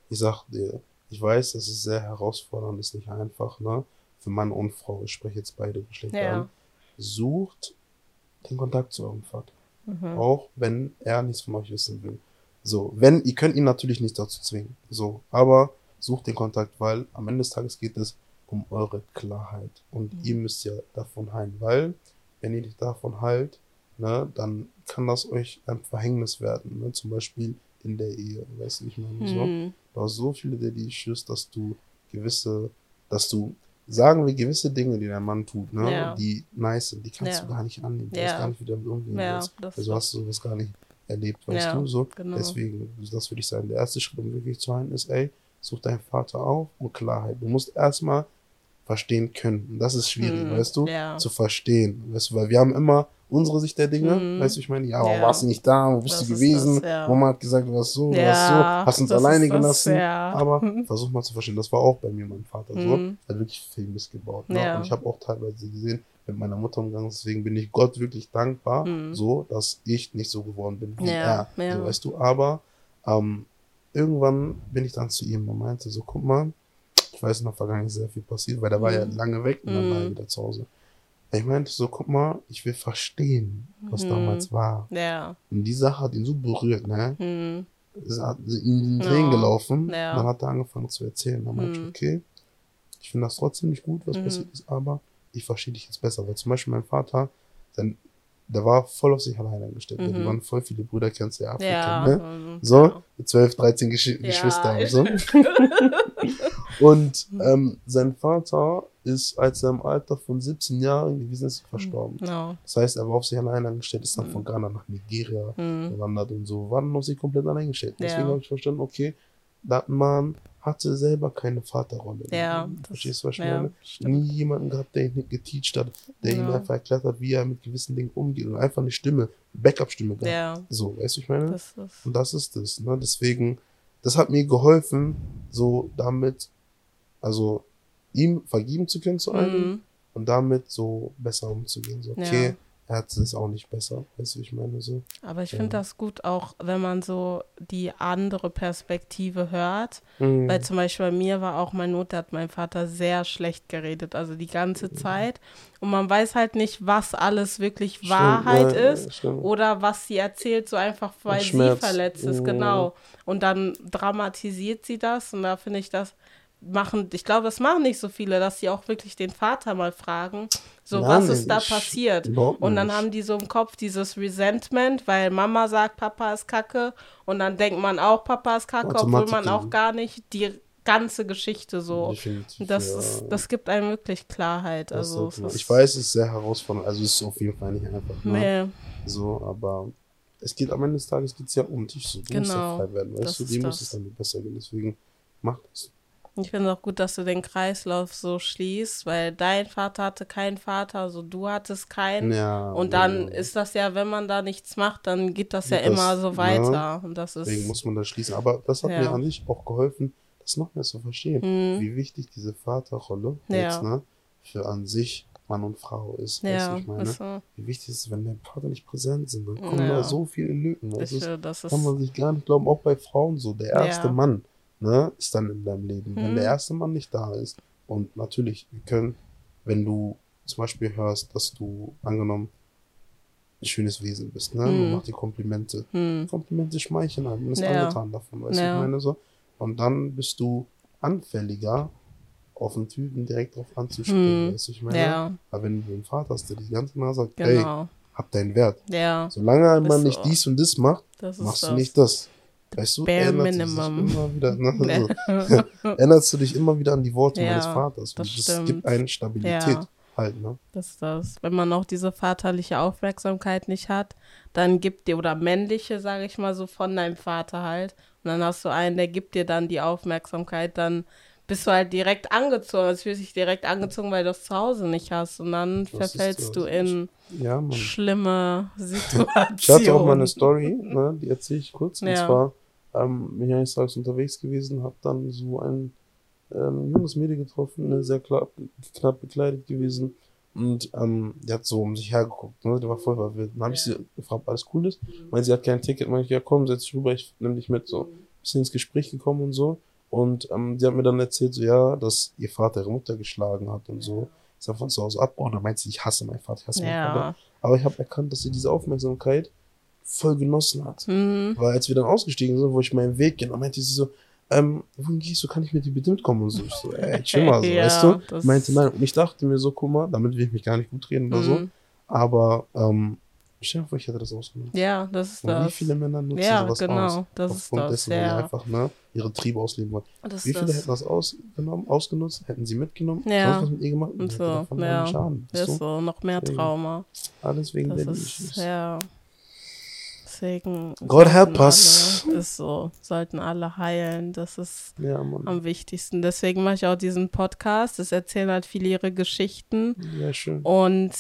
ich sag dir, ich weiß, das ist sehr herausfordernd, ist nicht einfach, ne? Für Mann und Frau, ich spreche jetzt beide Geschlechter Ja. an. Sucht den Kontakt zu eurem Vater. Mhm. Auch wenn er nichts von euch wissen will. So, wenn, ihr könnt ihn natürlich nicht dazu zwingen. So, aber sucht den Kontakt, weil am Ende des Tages geht es um eure Klarheit. Und Mhm. ihr müsst ja davon heilen, weil, wenn ihr nicht davon heilt, ne, dann kann das euch ein Verhängnis werden. Ne? Zum Beispiel in der Ehe. Weißt du, ich meine, so. Mhm. Du hast so viele Daddy Issues, dass du gewisse, dass du, sagen wir, gewisse Dinge, die dein Mann tut, ne, Ja. die nice sind, die kannst Ja. du gar nicht annehmen. Du Ja. weißt gar nicht, wie du damit umgehen willst. Also hast du sowas gar nicht erlebt, weißt du, so. genau. Deswegen, das würde ich sagen, der erste Schritt, um wirklich zu heilen, ist, ey, such deinen Vater auf und Klarheit. Du musst erstmal verstehen können. Und das ist schwierig, Mhm, weißt du, zu verstehen. Weißt du, weil wir haben immer unsere Sicht der Dinge, Mhm. weißt du, ich meine, ja, warum Ja. warst du nicht da, wo bist Das du gewesen, das, ja. Mama hat gesagt, du warst so, du Ja, warst so, hast uns alleine das, gelassen, aber versuch mal zu verstehen, das war auch bei mir mein Vater so, Mhm. er hat wirklich viel missgebaut. Ne? Und ich habe auch teilweise gesehen, mit meiner Mutter umgegangen, deswegen bin ich Gott wirklich dankbar, Mhm. so, dass ich nicht so geworden bin wie er, so, weißt du, aber ähm, irgendwann bin ich dann zu ihm und meinte so, guck mal, ich weiß, in der Vergangenheit ist sehr viel passiert, weil der war ja Mhm. lange weg und dann war er Mhm. wieder zu Hause. Ich meinte so, guck mal, ich will verstehen, was Mhm. damals war. Ja. Und die Sache hat ihn so berührt, ne? Mhm. Es hat in den Tränen Ja. gelaufen. Ja. Dann hat er angefangen zu erzählen. Dann meinte ich, Mhm. okay, ich finde das trotzdem nicht gut, was Mhm. passiert ist, aber ich verstehe dich jetzt besser. Weil zum Beispiel mein Vater, sein, der war voll auf sich allein eingestellt. Mhm. Die waren voll viele Brüder, kennst du ja Afrika, Ja. ne? ähm, So, ja. 12, 13 Gesch Ja, Geschwister und so. Und ähm, sein Vater ist, als er im Alter von 17 Jahren gewesen ist, verstorben. No. Das heißt, er war auf sich allein angestellt, ist dann Mhm. von Ghana nach Nigeria Mhm. gewandert und so, war dann auf sich komplett allein gestellt. Deswegen habe ich verstanden, okay, der Mann hatte selber keine Vaterrolle. Ja. Das- Verstehst du, was ich ja, meine? stimmt. Nie jemanden gehabt, der ihn geteacht hat, der ihm Ja. einfach erklärt hat, wie er mit gewissen Dingen umgeht und einfach eine Stimme, Backup-Stimme gehabt. Ja. So, weißt du, ich meine? Das. Und das ist es, ne? Deswegen, das hat mir geholfen, so damit, also ihm vergeben zu können zu einem Mhm. und damit so besser umzugehen. So, okay, Ja. er hat es auch nicht besser, weißt du, ich meine so. Aber ich Ja. finde das gut, auch wenn man so die andere Perspektive hört. Mhm. Weil zum Beispiel bei mir war auch mein Not, da hat mein Vater sehr schlecht geredet, also die ganze Zeit. Und man weiß halt nicht, was alles wirklich Stimmt, Wahrheit ja, ist stimmt. oder was sie erzählt, so einfach, weil sie verletzt ist, Mhm. genau. Und dann dramatisiert sie das und da finde ich das machen, ich glaube, das machen nicht so viele, dass sie auch wirklich den Vater mal fragen, so Nein, was ist da passiert. Und dann haben die so im Kopf dieses Resentment, weil Mama sagt, Papa ist kacke und dann denkt man auch, Papa ist kacke, obwohl man auch gar nicht die ganze Geschichte so. Definitiv, Das, ja. ist, das gibt einem wirklich Klarheit. Das Also, ich weiß, es ist sehr herausfordernd, also es ist auf jeden Fall nicht einfach. Ne? Nee, So, aber es geht am Ende des Tages geht's ja um dich. So. Du musst ja Genau, frei werden, weißt du, dir muss es dann besser gehen. Deswegen mach das. Ich finde auch gut, dass du den Kreislauf so schließt, weil dein Vater hatte keinen Vater, also du hattest keinen. Ja, Und dann ja. ist das ja, wenn man da nichts macht, dann geht das ja das, immer so ne? weiter. Und das Deswegen ist. muss man das schließen. Aber das hat Ja. mir an sich auch geholfen, das noch mehr zu verstehen, Mhm. wie wichtig diese Vaterrolle Ja. jetzt, ne, für an sich Mann und Frau ist. weißt du, Ja, ich meine? ist so. Wie wichtig ist es, wenn der Vater nicht präsent sind, dann kommen Ja. da so viele Lücken. du? finde, das ist. kann man sich gar nicht glauben, auch bei Frauen so. Der erste Ja. Mann ne, ist dann in deinem Leben. Wenn Mhm. der erste Mann nicht da ist, und natürlich, wir können, wenn du zum Beispiel hörst, dass du angenommen ein schönes Wesen bist, ne? Mhm. Du machst dir Komplimente. Hm. Komplimente schmeicheln halt, man ist Ja. angetan davon, weißt du, Ja. ich meine so. Und dann bist du anfälliger, auf einen Typen direkt drauf anzuspringen, Hm. weißt du, ich meine. Ja, Aber wenn du einen Vater hast, der dich ganz genau sagt, hey, genau. hab deinen Wert. Ja, Solange ein Mann so. nicht dies und das macht, das machst das. du nicht das. Weißt du, bare minimum. immer wieder, ne? Ja. so, erinnerst du dich immer wieder an die Worte Ja, meines Vaters. das Und das gibt eine Stabilität Ja. halt, ne? Das ist das. Wenn man auch diese vaterliche Aufmerksamkeit nicht hat, dann gibt dir, oder männliche, sage ich mal so, von deinem Vater halt. Und dann hast du einen, der gibt dir dann die Aufmerksamkeit, dann bist du halt direkt angezogen. Also fühlst dich direkt angezogen, weil du es zu Hause nicht hast. Und dann ist verfällst du in Ja, schlimme Situationen. Ich hatte auch mal eine Story, ne, die erzähle ich kurz. Und Ja. zwar ähm, bin ich eines Tages unterwegs gewesen, habe dann so ein ähm, junges Mädel getroffen, ne, sehr knapp, knapp bekleidet gewesen. Und ähm, die hat so um sich hergeguckt, ne? Die war voll verwirrt. Dann habe ich sie gefragt, ob alles cool ist. Meinte, sie hat kein Ticket. Meinte ich, ja komm, setz dich rüber, ich nimm dich mit. So bisschen ins Gespräch gekommen und so. Und ähm, die hat mir dann erzählt, so ja, dass ihr Vater ihre Mutter geschlagen hat und so. Ist dann von zu Hause abgehauen. Dann meint sie, ich hasse meinen Vater, ich hasse meinen Vater. Ja. Aber ich habe erkannt, dass sie diese Aufmerksamkeit voll genossen hat. Mhm. Weil als wir dann ausgestiegen sind, wo ich meinen Weg ging, dann meinte sie so, ähm, wohin gehst du, kann ich mit dir bitte mitkommen und so. Ich so, ey, chill mal so, Ja, weißt du? Meinte nein. Und ich dachte mir so, guck mal, damit will ich mich gar nicht gut reden oder so. Mhm. Aber ähm, Stell dir vor, ich hätte das ausgenutzt. Ja, das ist Und das. wie viele Männer nutzen ja, sowas genau, aus? das ist Aufgrund das. dessen, weil die Ja. einfach ne, ihre Triebe ausleben wollen. Das Wie ist viele das. hätten das ausgenommen, ausgenutzt, hätten sie mitgenommen, Ja. sonst was mit ihr gemacht Und so, ja. Schaden. Ist so, noch mehr. Trauma. Alles wegen Das der ist, ja. Deswegen. God help sollten us. Alle, ist so. Sollten alle heilen. Das ist Ja, am wichtigsten. Deswegen mache ich auch diesen Podcast. Es erzählen halt viele ihre Geschichten. Ja, schön. Und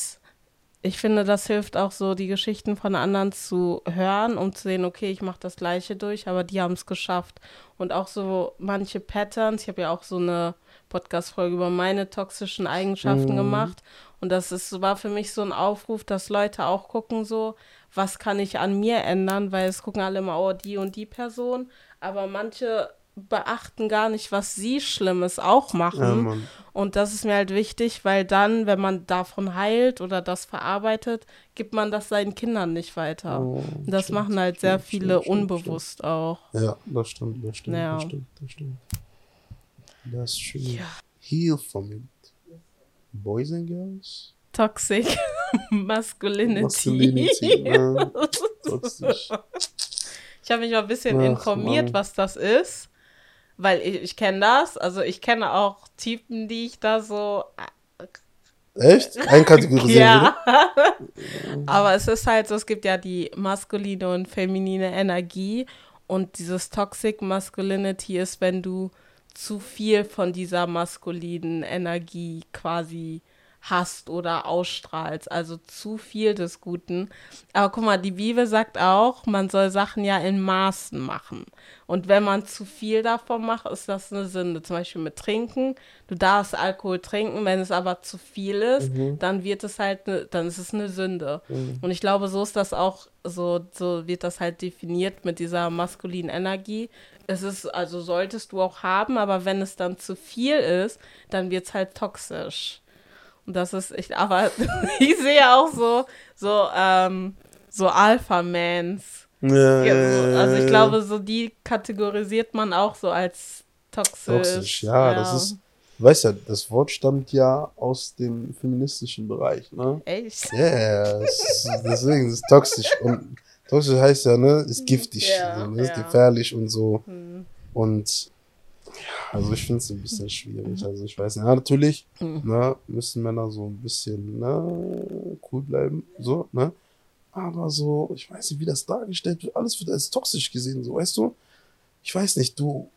ich finde, das hilft auch so, die Geschichten von anderen zu hören, um zu sehen, okay, ich mache das Gleiche durch, aber die haben es geschafft. Und auch so manche Patterns. Ich habe ja auch so eine Podcast-Folge über meine toxischen Eigenschaften Mhm. gemacht. Und das ist, war für mich so ein Aufruf, dass Leute auch gucken, so, was kann ich an mir ändern, weil es gucken alle immer, oh, die und die Person. Aber manche beachten gar nicht, was sie Schlimmes auch machen. Ja. Und das ist mir halt wichtig, weil dann, wenn man davon heilt oder das verarbeitet, gibt man das seinen Kindern nicht weiter. Oh, das stimmt, machen halt sehr stimmt, viele stimmt, stimmt, unbewusst auch. stimmt. Ja, das stimmt, das stimmt, Ja. das stimmt, das stimmt. Das ist schön. Ja. Heal from it. Boys and girls? Toxic Masculinity. Masculinity, ne? Toxisch. Ich habe mich mal ein bisschen Ach, informiert, Mann. was das ist, weil ich, ich kenne das. Also ich kenne auch Typen, die ich da so Echt? Einkategorisieren Ja. Aber es ist halt so, es gibt ja die maskuline und feminine Energie und dieses Toxic Masculinity ist, wenn du zu viel von dieser maskulinen Energie quasi hast oder ausstrahlst, also zu viel des Guten. Aber guck mal, die Bibel sagt auch, man soll Sachen ja in Maßen machen. Und wenn man zu viel davon macht, ist das eine Sünde. Zum Beispiel mit Trinken. Du darfst Alkohol trinken, wenn es aber zu viel ist, dann wird es halt, ne, dann ist es eine Sünde. Und ich glaube, so ist das auch, so, so wird das halt definiert mit dieser maskulinen Energie. Es ist, also solltest du auch haben, aber wenn es dann zu viel ist, dann wird es halt toxisch. Und das ist, ich, aber ich sehe auch so, so, ähm, so Alpha-Mans. Ja, Ja, ja, so, ja, also ja, ich ja. glaube, so die kategorisiert man auch so als toxisch. Toxisch, ja, das ist, weißt ja, das Wort stammt ja aus dem feministischen Bereich, ne? Echt? Ja, ist- deswegen ist es toxisch. Und toxisch heißt ja, ne, ist giftig, Ja, ne, ist ja. gefährlich und so. Hm. Und ja, also ich finde es ein bisschen schwierig. Also ich weiß nicht, ja, natürlich, Mhm. ne, müssen Männer so ein bisschen ne, cool bleiben, so, ne? Aber so, ich weiß nicht, wie das dargestellt wird, alles wird als toxisch gesehen, so, weißt du? Ich weiß nicht, du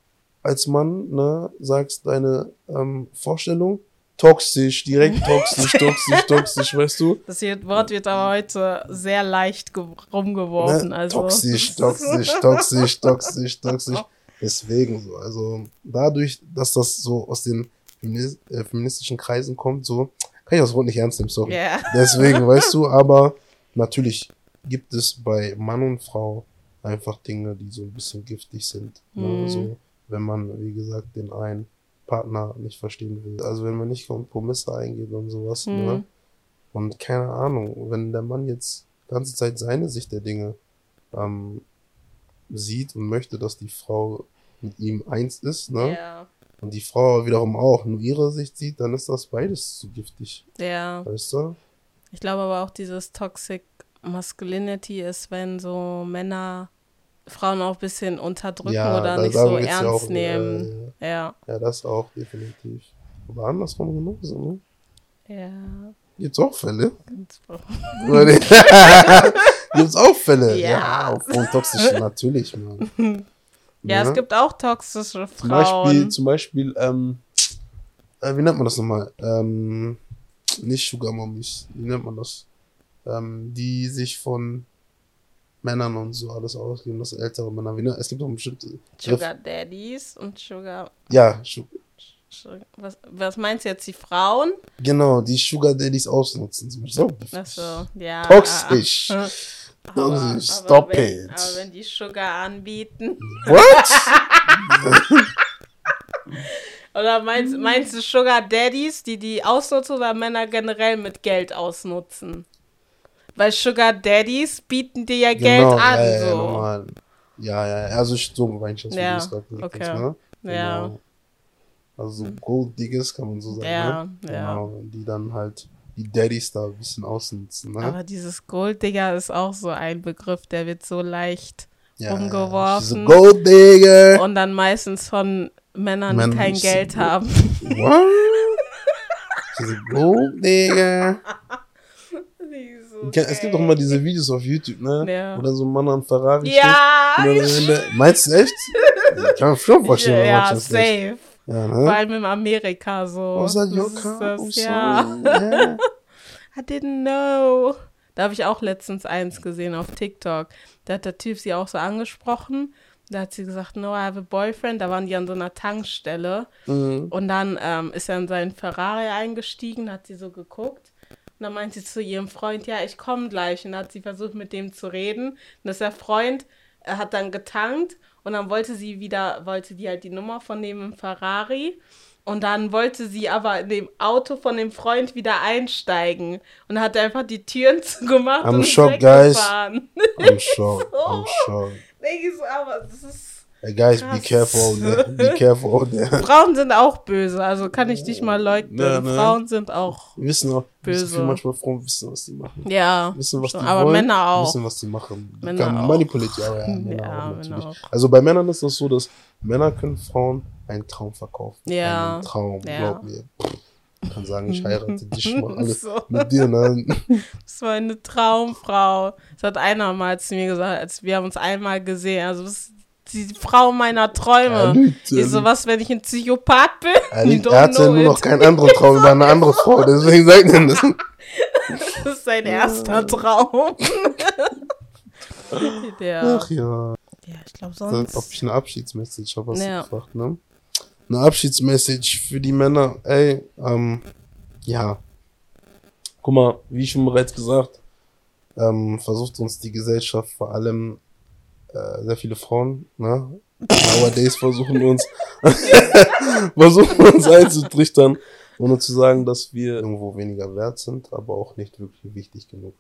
als Mann, ne, sagst deine ähm, Vorstellung, toxisch, direkt toxisch, toxisch, toxisch, weißt du? Das hier, Wort wird aber heute sehr leicht ge- rumgeworfen. Ne? Also. Toxisch, toxisch, toxisch, toxisch, toxisch. Deswegen so. Also dadurch, dass das so aus den Feminis äh, feministischen Kreisen kommt, so kann ich das Wort nicht ernst nehmen, sorry. Ja. Deswegen, weißt du, aber natürlich gibt es bei Mann und Frau einfach Dinge, die so ein bisschen giftig sind. Ne? Mhm. So, wenn man, wie gesagt, den einen Partner nicht verstehen will. Also wenn man nicht Kompromisse eingeht und sowas. Mhm. Ne? Und keine Ahnung, wenn der Mann jetzt die ganze Zeit seine Sicht der Dinge ähm, sieht und möchte, dass die Frau mit ihm eins ist, ne? Ja. Und die Frau wiederum auch nur ihre Sicht sieht, dann ist das beides zu giftig. ja. Weißt du? Ich glaube aber auch, dieses Toxic Masculinity ist, wenn so Männer Frauen auch ein bisschen unterdrücken Ja, oder da- nicht so geht's ja ernst auch, nehmen. Ja. Ja, das auch, definitiv. Aber andersrum genauso, ne? Ja. Gibt's auch Fälle? Gibt's auch Fälle? Ja. Ja, aufgrund toxischen, natürlich, Mann. Ja, Ne? es gibt auch toxische Zum Beispiel, Frauen. zum Beispiel, ähm, äh, wie nennt man das nochmal? Ähm, nicht Sugar Mommies, wie nennt man das? Ähm, die sich von Männern und so alles ausgeben, das ältere Männer. Wie, ne- es gibt auch bestimmte. Sugar Daddies und Sugar. Ja, Su- Sugar was, was meinst du jetzt, die Frauen? genau, die Sugar Daddies ausnutzen. So, so. Achso, ja. Toxisch. Aber, Toxisch, aber stop wenn, it. Aber wenn die Sugar anbieten. What? Oder meinst, meinst du Sugar Daddies, die die ausnutzen oder Männer generell mit Geld ausnutzen? Weil Sugar Daddies bieten dir ja Geld genau, an. ja, ja, so. normal. Ja, ja, ja, also ich- so meine ich das, Ja, okay. hast, ne? Ja. Genau. Also so Gold Diggers kann man so sagen, Ja, ne? ja. Genau, die dann halt die Daddys da ein bisschen ausnutzen. Ne? Aber dieses Golddigger ist auch so ein Begriff, der wird so leicht Ja, umgeworfen. Gold digger. Und dann meistens von Männern, die Männern, kein Geld haben. What? A gold digger. Es gibt doch mal diese Videos auf YouTube, ne? Ja. Wo dann so ein Mann an Ferrari Ja! steht. Am Ende- Meinst du echt? Ich kann mir schon vorstellen, ja, manchmal ist echt. Ja, Vor ne? allem in Amerika so. Was that Das your ist car? das, Oh, ja. Yeah. I didn't know. Da habe ich auch letztens eins gesehen auf TikTok. Da hat der Typ sie auch so angesprochen. Da hat sie gesagt, no, I have a boyfriend. Da waren die an so einer Tankstelle. Mhm. Und dann ähm, ist er in seinen Ferrari eingestiegen, hat sie so geguckt. Und dann meint sie zu ihrem Freund, ja, ich komme gleich. Und dann hat sie versucht, mit dem zu reden. Und dass der Freund er hat dann getankt und dann wollte sie wieder, wollte die halt die Nummer von dem im Ferrari. Und dann wollte sie aber in dem Auto von dem Freund wieder einsteigen. Und hat einfach die Türen zugemacht I'm und ist shocked, guys. weggefahren. I'm shocked. I'm shocked. Denk ich so, aber das ist. Hey guys, be Krass. careful out there. Be careful there. Frauen sind auch böse, also kann ich nicht mal leugnen. Ja, ne? Frauen sind auch. Wir wissen auch, Böse. böse. manchmal Frauen wissen, was die machen. Ja, Wissen, was die aber wollen, Männer auch. Wissen, was die machen. Männer kann auch. manipuliert, ja, ja, Männer Ja, auch Männer natürlich. auch. Also bei Männern ist das so, dass Männer können Frauen einen Traum verkaufen. Ja. Einen Traum, Ja. glaub mir. Ich kann sagen, ich heirate dich, ich mach alles So. mit dir. Ne? Das war eine Traumfrau. Das hat einer mal zu mir gesagt, als wir haben uns einmal gesehen. Also das ist die Frau meiner Er Träume. lügt, ich so, was, wenn ich ein Psychopath bin? Er, don't er hat ja nur noch keinen anderen Traum über eine andere Frau, deswegen sagt er das. Das ist sein erster Traum. ja. Ach ja. ja, ich glaube Dann, sonst. ob ich eine Abschiedsmessage habe, hast Ja. gefragt, ne? Eine Abschiedsmessage für die Männer, ey, ähm, ja. Guck mal, wie schon bereits gesagt, ähm, versucht uns die Gesellschaft vor allem äh, sehr viele Frauen, ne? Nowadays versuchen uns versuchen uns einzutrichtern, ohne zu sagen, dass wir irgendwo weniger wert sind, aber auch nicht wirklich wichtig genug.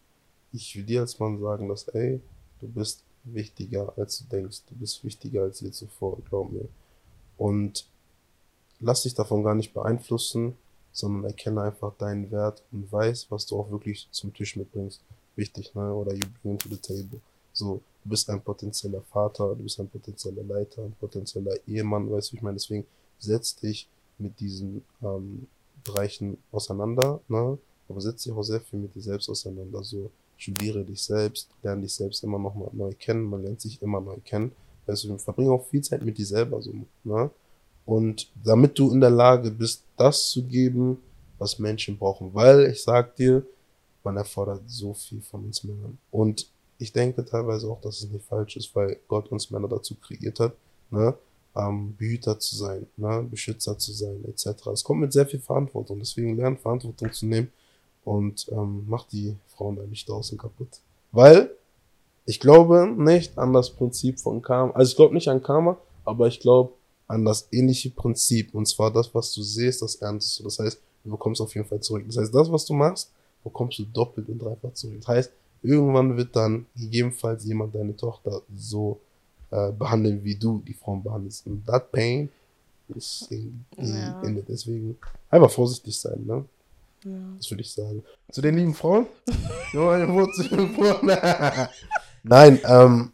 Ich will dir als Mann sagen, dass, ey, du bist wichtiger, als du denkst. Du bist wichtiger als je zuvor, glaub mir. Und lass dich davon gar nicht beeinflussen, sondern erkenne einfach deinen Wert und weiß, was du auch wirklich zum Tisch mitbringst. Wichtig, ne? Oder you bring to the table. So, du bist ein potenzieller Vater, du bist ein potenzieller Leiter, ein potenzieller Ehemann, weißt du, ich meine, deswegen setz dich mit diesen ähm, Bereichen auseinander, ne? Aber setz dich auch sehr viel mit dir selbst auseinander. So, studiere dich selbst, lerne dich selbst immer noch mal neu kennen, man lernt sich immer neu kennen. Weißt du, verbringe auch viel Zeit mit dir selber so, ne? Und damit du in der Lage bist, das zu geben, was Menschen brauchen. Weil ich sag dir, man erfordert so viel von uns Männern. Und ich denke teilweise auch, dass es nicht falsch ist, weil Gott uns Männer dazu kreiert hat, ne? ähm, Behüter zu sein, ne? Beschützer zu sein, etc. Es kommt mit sehr viel Verantwortung. Deswegen lernt Verantwortung zu nehmen und ähm, macht die Frauen da nicht draußen kaputt. Weil ich glaube nicht an das Prinzip von Karma. Also ich glaube nicht an Karma, aber ich glaube an das ähnliche Prinzip. Und zwar das, was du siehst, das erntest du. Das heißt, du bekommst auf jeden Fall zurück. Das heißt, das, was du machst, bekommst du doppelt und dreifach zurück. Das heißt, irgendwann wird dann gegebenenfalls jemand deine Tochter so äh, behandeln, wie du die Frauen behandelst. Und that pain ist in, Ja. Ende. Deswegen einfach vorsichtig sein, ne? Ja. Das würde ich sagen. Zu den lieben Frauen? Nein, ähm,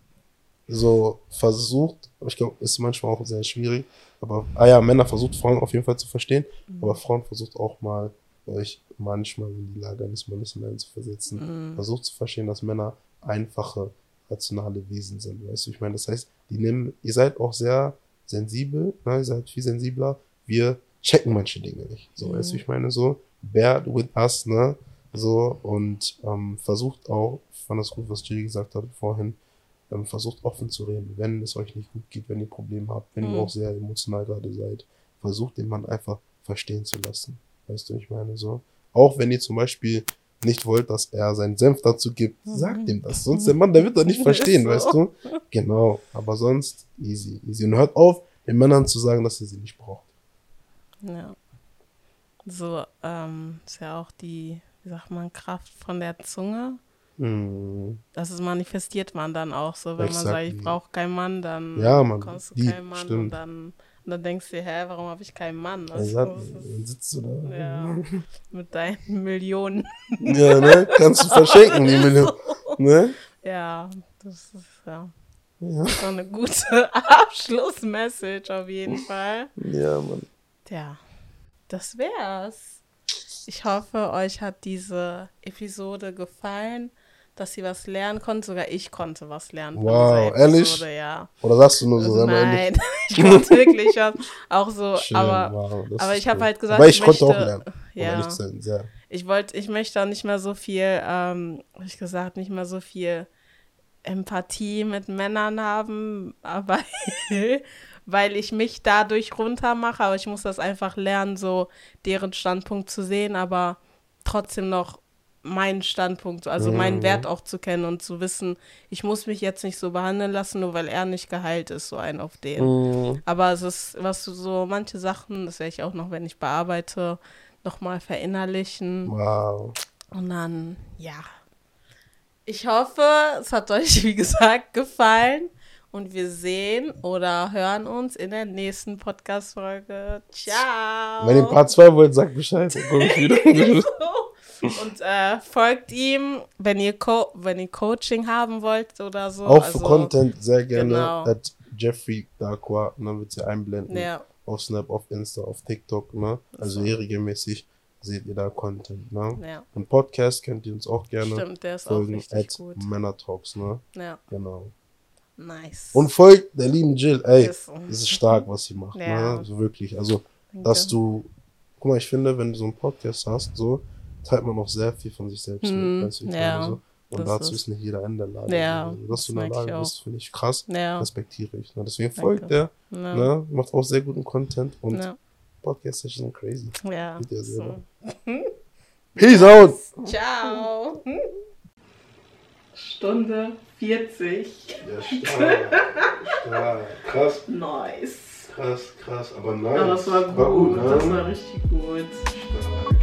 so versucht, ich glaube, ist manchmal auch sehr schwierig, aber, ah ja, Männer versucht Frauen auf jeden Fall zu verstehen, aber Frauen versucht auch mal, euch manchmal in die Lage eines Mannes hineinzuversetzen. Mhm. Versucht zu verstehen, dass Männer einfache, rationale Wesen sind, weißt du, ich meine, das heißt, die nehmen, ihr seid auch sehr sensibel, ne, ihr seid viel sensibler, wir checken manche Dinge nicht, so, Mhm. weißt du, ich meine, so, bear with us, ne, so, und ähm, versucht auch, ich fand das gut, was Jiri gesagt hat vorhin, ähm, versucht offen zu reden, wenn es euch nicht gut geht, wenn ihr Probleme habt, wenn Mhm. ihr auch sehr emotional gerade seid, versucht den Mann einfach verstehen zu lassen, weißt du, ich meine, so, auch wenn ihr zum Beispiel nicht wollt, dass er seinen Senf dazu gibt, Mhm. sagt ihm das, sonst der Mann, der wird das nicht verstehen, so. weißt du, genau, aber sonst easy, easy, und hört auf, den Männern zu sagen, dass ihr sie nicht braucht. Ja. So, ähm, ist ja auch die, wie sagt man, Kraft von der Zunge. Mhm. Das ist manifestiert man dann auch so. Wenn man sagt, ich brauche keinen Mann, dann Ja, Mann, bekommst du die, keinen Mann stimmt. und dann Und dann denkst du dir, hä, warum habe ich keinen Mann? Also, ist- dann sitzt du da. ja, mit deinen Millionen. Ja, ne? Kannst du verschenken, die Million. Ne? Ja, das ist ja Ja. so eine gute Abschlussmessage auf jeden Fall. ja, Mann. Ja, das wär's. Ich hoffe, euch hat diese Episode gefallen, dass ihr was lernen konntet. Sogar ich konnte was lernen. von Wow, ehrlich? Ja. Oder sagst du nur so, ehrlich? Nein, ich konnte wirklich was. Auch so, Schön, aber, wow, aber ich habe halt gesagt, Aber ich, ich konnte auch möchte- lernen. Um ja. sein, sehr. ich wollte, ich möchte auch nicht mehr so viel, ähm, hab ich gesagt, nicht mehr so viel Empathie mit Männern haben, aber weil ich mich dadurch runtermache, aber ich muss das einfach lernen, so deren Standpunkt zu sehen, aber trotzdem noch meinen Standpunkt, also meinen Mhm. Wert auch zu kennen und zu wissen, ich muss mich jetzt nicht so behandeln lassen, nur weil er nicht geheilt ist, so ein auf den. Mhm. Aber es ist, was du so, manche Sachen, das werde ich auch noch, wenn ich bearbeite, nochmal verinnerlichen. Wow. Und dann, ja. Ich hoffe, es hat euch, wie gesagt, gefallen. Und wir sehen oder hören uns in der nächsten Podcast-Folge. Ciao. Wenn ihr Part 2 wollt, sagt Bescheid. Dann ich wieder. Und äh, folgt ihm, wenn ihr, Co wenn ihr Coaching haben wollt oder so. Auch also, für Content sehr gerne genau. at Jeffrey. Und dann wird sie einblenden. Ja, Auf Snap, auf Insta, auf TikTok. Ne? Also So. hier regelmäßig seht ihr da Content. Ne? ja. Und Podcast könnt ihr uns auch gerne Stimmt, der ist auch folgen. richtig At gut. Männer Talks. Ne? Ja, Genau. nice. Und folgt der lieben Jill. Ey, das ist stark, was sie macht. Ja. Ne? Also wirklich. Also, Danke. dass du, guck mal, ich finde, wenn du so einen Podcast hast, so, teilt man auch sehr viel von sich selbst Mhm, mit. Weißt du, wie ich ja, so. Und das dazu ist- ist nicht jeder in der Lage. Ja, Also, dass das du in der Lage bist, finde ich krass. Ja, Respektiere ich. Ne? Deswegen Danke. folgt der, ja, ne? macht auch sehr guten Content und ja, Podcasts sind crazy. ja. So. Peace out! Ciao. Stunde 40. Ja, stark. stark. Krass, Nice. krass, krass. Aber nice. Aber es war gut. ne? Das war richtig gut. Stark.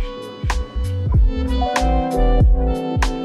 Thank you.